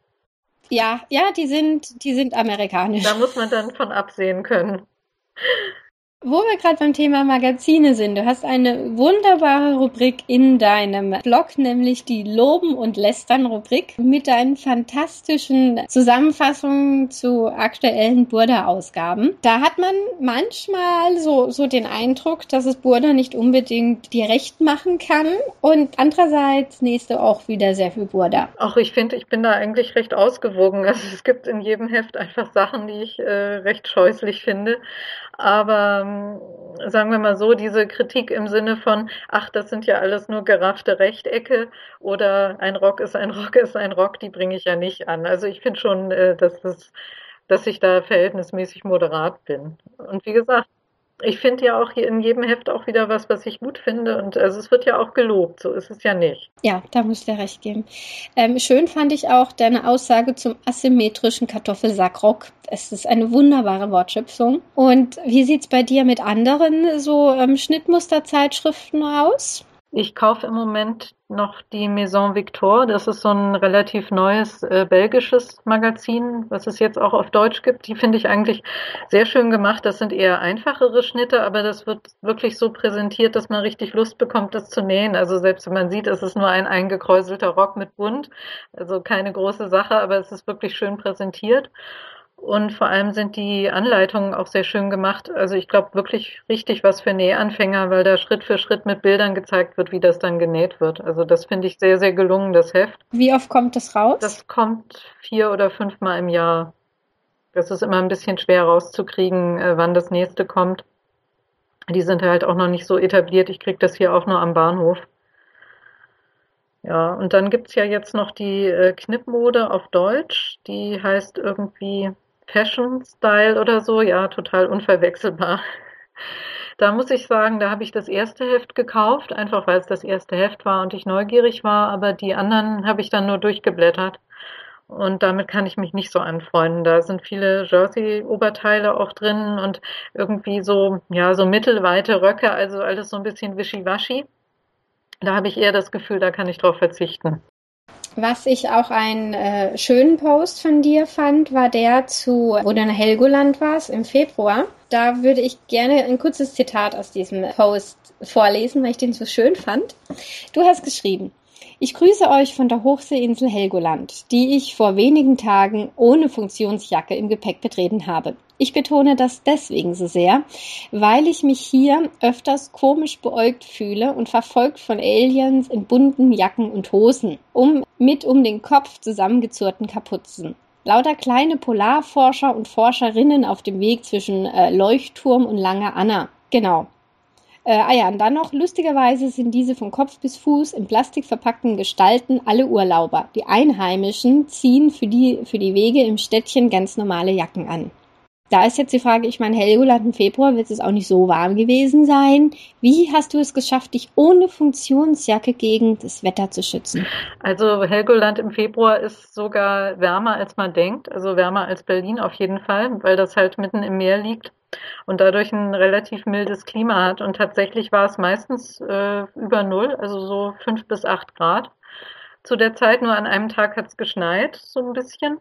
Ja, ja, die sind, die sind amerikanisch. Da muss man dann von absehen können. Wo wir gerade beim Thema Magazine sind, du hast eine wunderbare Rubrik in deinem Blog, nämlich die Loben und Lästern Rubrik mit deinen fantastischen Zusammenfassungen zu aktuellen Burda-Ausgaben. Da hat man manchmal so, so den Eindruck, dass es Burda nicht unbedingt dir recht machen kann und andererseits nächste auch wieder sehr viel Burda. Auch ich finde, ich bin da eigentlich recht ausgewogen. Also es gibt in jedem Heft einfach Sachen, die ich äh, recht scheußlich finde. Aber ähm, sagen wir mal so, diese Kritik im Sinne von, ach, das sind ja alles nur geraffte Rechtecke oder ein Rock ist ein Rock ist ein Rock, die bringe ich ja nicht an. Also ich finde schon, äh, dass das dass ich da verhältnismäßig moderat bin. Und wie gesagt, ich finde ja auch hier in jedem Heft auch wieder was, was ich gut finde. Und also es wird ja auch gelobt, so ist es ja nicht. Ja, da muss ich dir recht geben. Ähm, schön fand ich auch deine Aussage zum asymmetrischen Kartoffelsackrock. Es ist eine wunderbare Wortschöpfung. Und wie sieht es bei dir mit anderen so ähm, Schnittmusterzeitschriften aus? Ich kaufe im Moment noch die Maison Victor. Das ist so ein relativ neues äh, belgisches Magazin, was es jetzt auch auf Deutsch gibt. Die finde ich eigentlich sehr schön gemacht. Das sind eher einfachere Schnitte, aber das wird wirklich so präsentiert, dass man richtig Lust bekommt, das zu nähen. Also selbst wenn man sieht, es ist nur ein eingekräuselter Rock mit Bund. Also keine große Sache, aber es ist wirklich schön präsentiert. Und vor allem sind die Anleitungen auch sehr schön gemacht. Also ich glaube wirklich richtig was für Nähanfänger, weil da Schritt für Schritt mit Bildern gezeigt wird, wie das dann genäht wird. Also das finde ich sehr, sehr gelungen, das Heft. Wie oft kommt das raus? Das kommt vier oder fünfmal im Jahr. Das ist immer ein bisschen schwer rauszukriegen, äh, wann das nächste kommt. Die sind halt auch noch nicht so etabliert. Ich kriege das hier auch nur am Bahnhof. Ja, und dann gibt's ja jetzt noch die äh, Knippmode auf Deutsch. Die heißt irgendwie Fashion Style oder so, ja, total unverwechselbar. Da muss ich sagen, da habe ich das erste Heft gekauft, einfach weil es das erste Heft war und ich neugierig war, aber die anderen habe ich dann nur durchgeblättert. Und damit kann ich mich nicht so anfreunden. Da sind viele Jersey-Oberteile auch drin und irgendwie so, ja, so mittelweite Röcke, also alles so ein bisschen wischiwaschi. Da habe ich eher das Gefühl, da kann ich drauf verzichten. Was ich auch einen äh, schönen Post von dir fand, war der zu, wo du in Helgoland warst im Februar. Da würde ich gerne ein kurzes Zitat aus diesem Post vorlesen, weil ich den so schön fand. Du hast geschrieben, ich grüße euch von der Hochseeinsel Helgoland, die ich vor wenigen Tagen ohne Funktionsjacke im Gepäck betreten habe. Ich betone das deswegen so sehr, weil ich mich hier öfters komisch beäugt fühle und verfolgt von Aliens in bunten Jacken und Hosen, um mit um den Kopf zusammengezurrten Kapuzen. Lauter kleine Polarforscher und Forscherinnen auf dem Weg zwischen äh, Leuchtturm und Langer Anna. Genau. Äh, ah ja, und dann noch, lustigerweise sind diese von Kopf bis Fuß in Plastik verpackten Gestalten alle Urlauber. Die Einheimischen ziehen für die, für die Wege im Städtchen ganz normale Jacken an. Da ist jetzt die Frage, ich meine, Helgoland im Februar wird es auch nicht so warm gewesen sein. Wie hast du es geschafft, dich ohne Funktionsjacke gegen das Wetter zu schützen? Also Helgoland im Februar ist sogar wärmer, als man denkt. Also wärmer als Berlin auf jeden Fall, weil das halt mitten im Meer liegt und dadurch ein relativ mildes Klima hat. Und tatsächlich war es meistens äh, über Null, also so fünf bis acht Grad. Zu der Zeit nur an einem Tag hat es geschneit, so ein bisschen.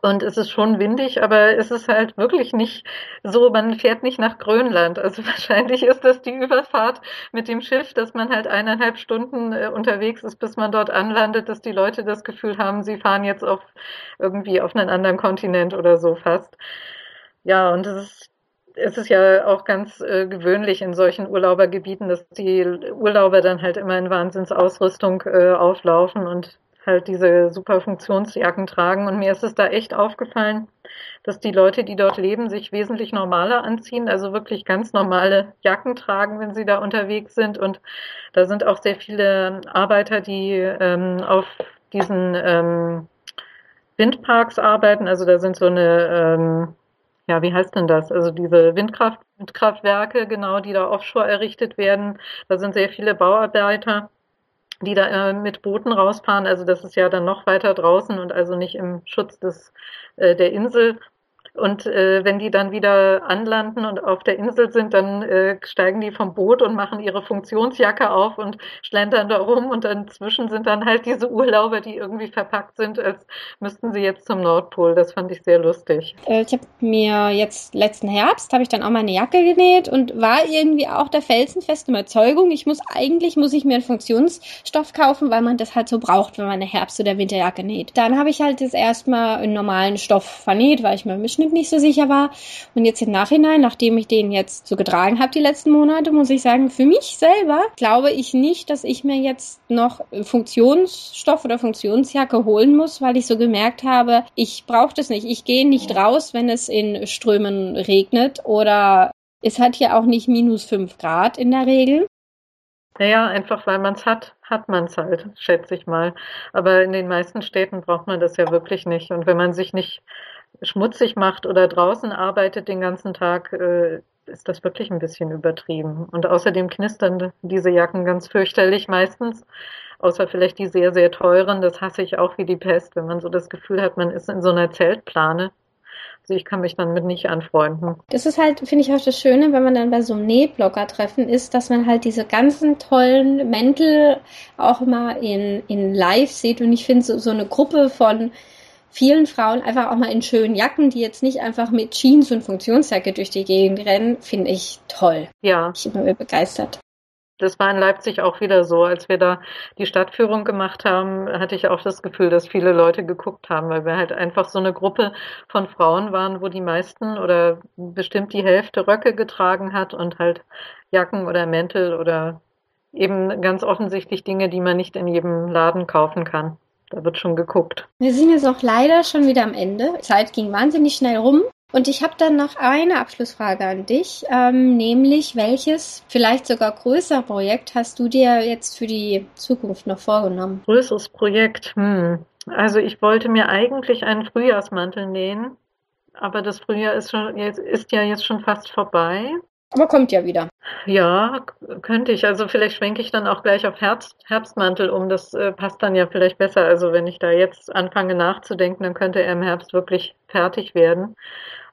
Und es ist schon windig, aber es ist halt wirklich nicht so, man fährt nicht nach Grönland. Also wahrscheinlich ist das die Überfahrt mit dem Schiff, dass man halt eineinhalb Stunden äh, unterwegs ist, bis man dort anlandet, dass die Leute das Gefühl haben, sie fahren jetzt auf irgendwie auf einen anderen Kontinent oder so fast. Ja, und es ist es ist ja auch ganz äh, gewöhnlich in solchen Urlaubergebieten, dass die Urlauber dann halt immer in Wahnsinnsausrüstung äh, auflaufen und halt diese super Funktionsjacken tragen. Und mir ist es da echt aufgefallen, dass die Leute, die dort leben, sich wesentlich normaler anziehen, also wirklich ganz normale Jacken tragen, wenn sie da unterwegs sind. Und da sind auch sehr viele Arbeiter, die ähm, auf diesen ähm, Windparks arbeiten. Also da sind so eine, ähm, ja, wie heißt denn das? Also diese Windkraft, Windkraftwerke, genau, die da offshore errichtet werden. Da sind sehr viele Bauarbeiter die da äh, mit Booten rausfahren. Also das ist ja dann noch weiter draußen und also nicht im Schutz des, äh, der Insel. Und äh, wenn die dann wieder anlanden und auf der Insel sind, dann äh, steigen die vom Boot und machen ihre Funktionsjacke auf und schlendern da rum. Und dann zwischen sind dann halt diese Urlauber, die irgendwie verpackt sind, als müssten sie jetzt zum Nordpol. Das fand ich sehr lustig. Äh, ich habe mir jetzt letzten Herbst, habe ich dann auch meine Jacke genäht und war irgendwie auch der felsenfesten Überzeugung, ich muss eigentlich, muss ich mir einen Funktionsstoff kaufen, weil man das halt so braucht, wenn man eine Herbst- oder Winterjacke näht. Dann habe ich halt jetzt erstmal einen normalen Stoff vernäht, weil ich mir im Schnitt nicht so sicher war. Und jetzt im Nachhinein, nachdem ich den jetzt so getragen habe die letzten Monate, muss ich sagen, für mich selber glaube ich nicht, dass ich mir jetzt noch Funktionsstoff oder Funktionsjacke holen muss, weil ich so gemerkt habe, ich brauche das nicht. Ich gehe nicht raus, wenn es in Strömen regnet oder es hat hier auch nicht minus fünf Grad in der Regel. Naja, einfach weil man es hat, hat man es halt, schätze ich mal. Aber in den meisten Städten braucht man das ja wirklich nicht. Und wenn man sich nicht schmutzig macht oder draußen arbeitet den ganzen Tag, äh, ist das wirklich ein bisschen übertrieben. Und außerdem knistern diese Jacken ganz fürchterlich meistens. Außer vielleicht die sehr, sehr teuren. Das hasse ich auch wie die Pest, wenn man so das Gefühl hat, man ist in so einer Zeltplane. Also ich kann mich dann mit nicht anfreunden. Das ist halt, finde ich auch das Schöne, wenn man dann bei so einem Nähblogger-Treffen ist, dass man halt diese ganzen tollen Mäntel auch mal in, in live sieht. Und ich finde so, so eine Gruppe von vielen Frauen einfach auch mal in schönen Jacken, die jetzt nicht einfach mit Jeans und Funktionsjacke durch die Gegend rennen, finde ich toll. Ja. Ich bin mir begeistert. Das war in Leipzig auch wieder so. Als wir da die Stadtführung gemacht haben, hatte ich auch das Gefühl, dass viele Leute geguckt haben, weil wir halt einfach so eine Gruppe von Frauen waren, wo die meisten oder bestimmt die Hälfte Röcke getragen hat und halt Jacken oder Mäntel oder eben ganz offensichtlich Dinge, die man nicht in jedem Laden kaufen kann. Da wird schon geguckt. Wir sind jetzt auch leider schon wieder am Ende. Die Zeit ging wahnsinnig schnell rum. Und ich habe dann noch eine Abschlussfrage an dich, ähm, nämlich welches vielleicht sogar größere Projekt hast du dir jetzt für die Zukunft noch vorgenommen? Größeres Projekt, hm. Also ich wollte mir eigentlich einen Frühjahrsmantel nähen, aber das Frühjahr ist, schon, jetzt, ist ja jetzt schon fast vorbei. Aber kommt ja wieder. Ja, könnte ich. Also vielleicht schwenke ich dann auch gleich auf Herbst, Herbstmantel um. Das äh, passt dann ja vielleicht besser. Also wenn ich da jetzt anfange nachzudenken, dann könnte er im Herbst wirklich fertig werden.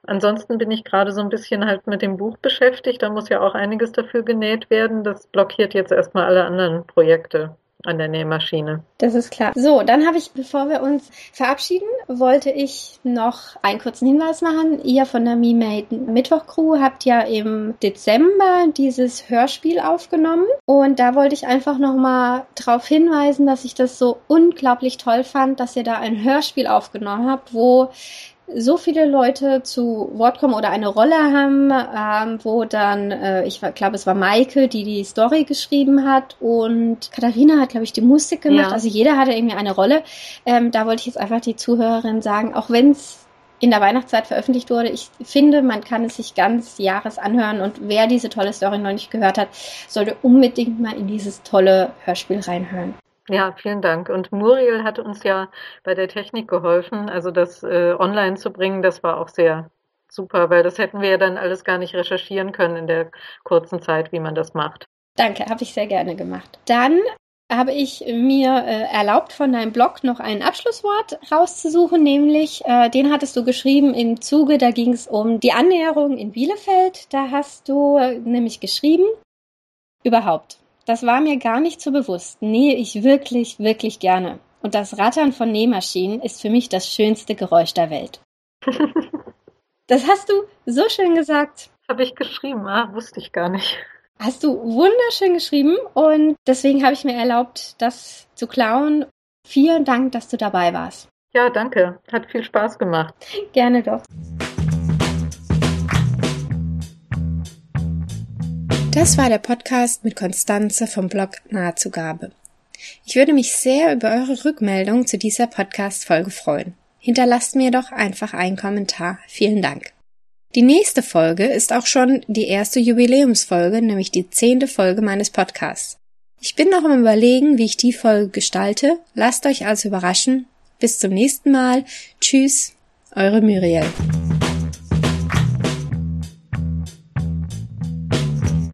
Ansonsten bin ich gerade so ein bisschen halt mit dem Buch beschäftigt. Da muss ja auch einiges dafür genäht werden. Das blockiert jetzt erstmal alle anderen Projekte an der Nähmaschine. Das ist klar. So, dann habe ich, bevor wir uns verabschieden, wollte ich noch einen kurzen Hinweis machen. Ihr von der MeMade Mittwoch Crew habt ja im Dezember dieses Hörspiel aufgenommen und da wollte ich einfach noch mal darauf hinweisen, dass ich das so unglaublich toll fand, dass ihr da ein Hörspiel aufgenommen habt, wo so viele Leute zu Wort kommen oder eine Rolle haben, ähm, wo dann, äh, ich glaube, es war Maike, die die Story geschrieben hat und Katharina hat, glaube ich, die Musik gemacht. Ja. Also jeder hatte irgendwie eine Rolle. Ähm, da wollte ich jetzt einfach die Zuhörerin sagen, auch wenn es in der Weihnachtszeit veröffentlicht wurde. Ich finde, man kann es sich ganz Jahres anhören und wer diese tolle Story noch nicht gehört hat, sollte unbedingt mal in dieses tolle Hörspiel reinhören. Ja, vielen Dank. Und Muriel hat uns ja bei der Technik geholfen, also das äh, online zu bringen. Das war auch sehr super, weil das hätten wir ja dann alles gar nicht recherchieren können in der kurzen Zeit, wie man das macht. Danke, habe ich sehr gerne gemacht. Dann habe ich mir äh, erlaubt, von deinem Blog noch ein Abschlusswort rauszusuchen, nämlich äh, den hattest du geschrieben im Zuge, da ging es um die Annäherung in Bielefeld. Da hast du äh, nämlich geschrieben, überhaupt. Das war mir gar nicht so bewusst. Nähe ich wirklich, wirklich gerne. Und das Rattern von Nähmaschinen ist für mich das schönste Geräusch der Welt. das hast du so schön gesagt. Habe ich geschrieben, ah, wusste ich gar nicht. Hast du wunderschön geschrieben und deswegen habe ich mir erlaubt, das zu klauen. Vielen Dank, dass du dabei warst. Ja, danke. Hat viel Spaß gemacht. Gerne doch. Das war der Podcast mit Konstanze vom Blog Nahezugabe. Ich würde mich sehr über eure Rückmeldung zu dieser Podcast-Folge freuen. Hinterlasst mir doch einfach einen Kommentar. Vielen Dank. Die nächste Folge ist auch schon die erste Jubiläumsfolge, nämlich die zehnte Folge meines Podcasts. Ich bin noch am überlegen, wie ich die Folge gestalte. Lasst euch also überraschen. Bis zum nächsten Mal. Tschüss, eure Muriel.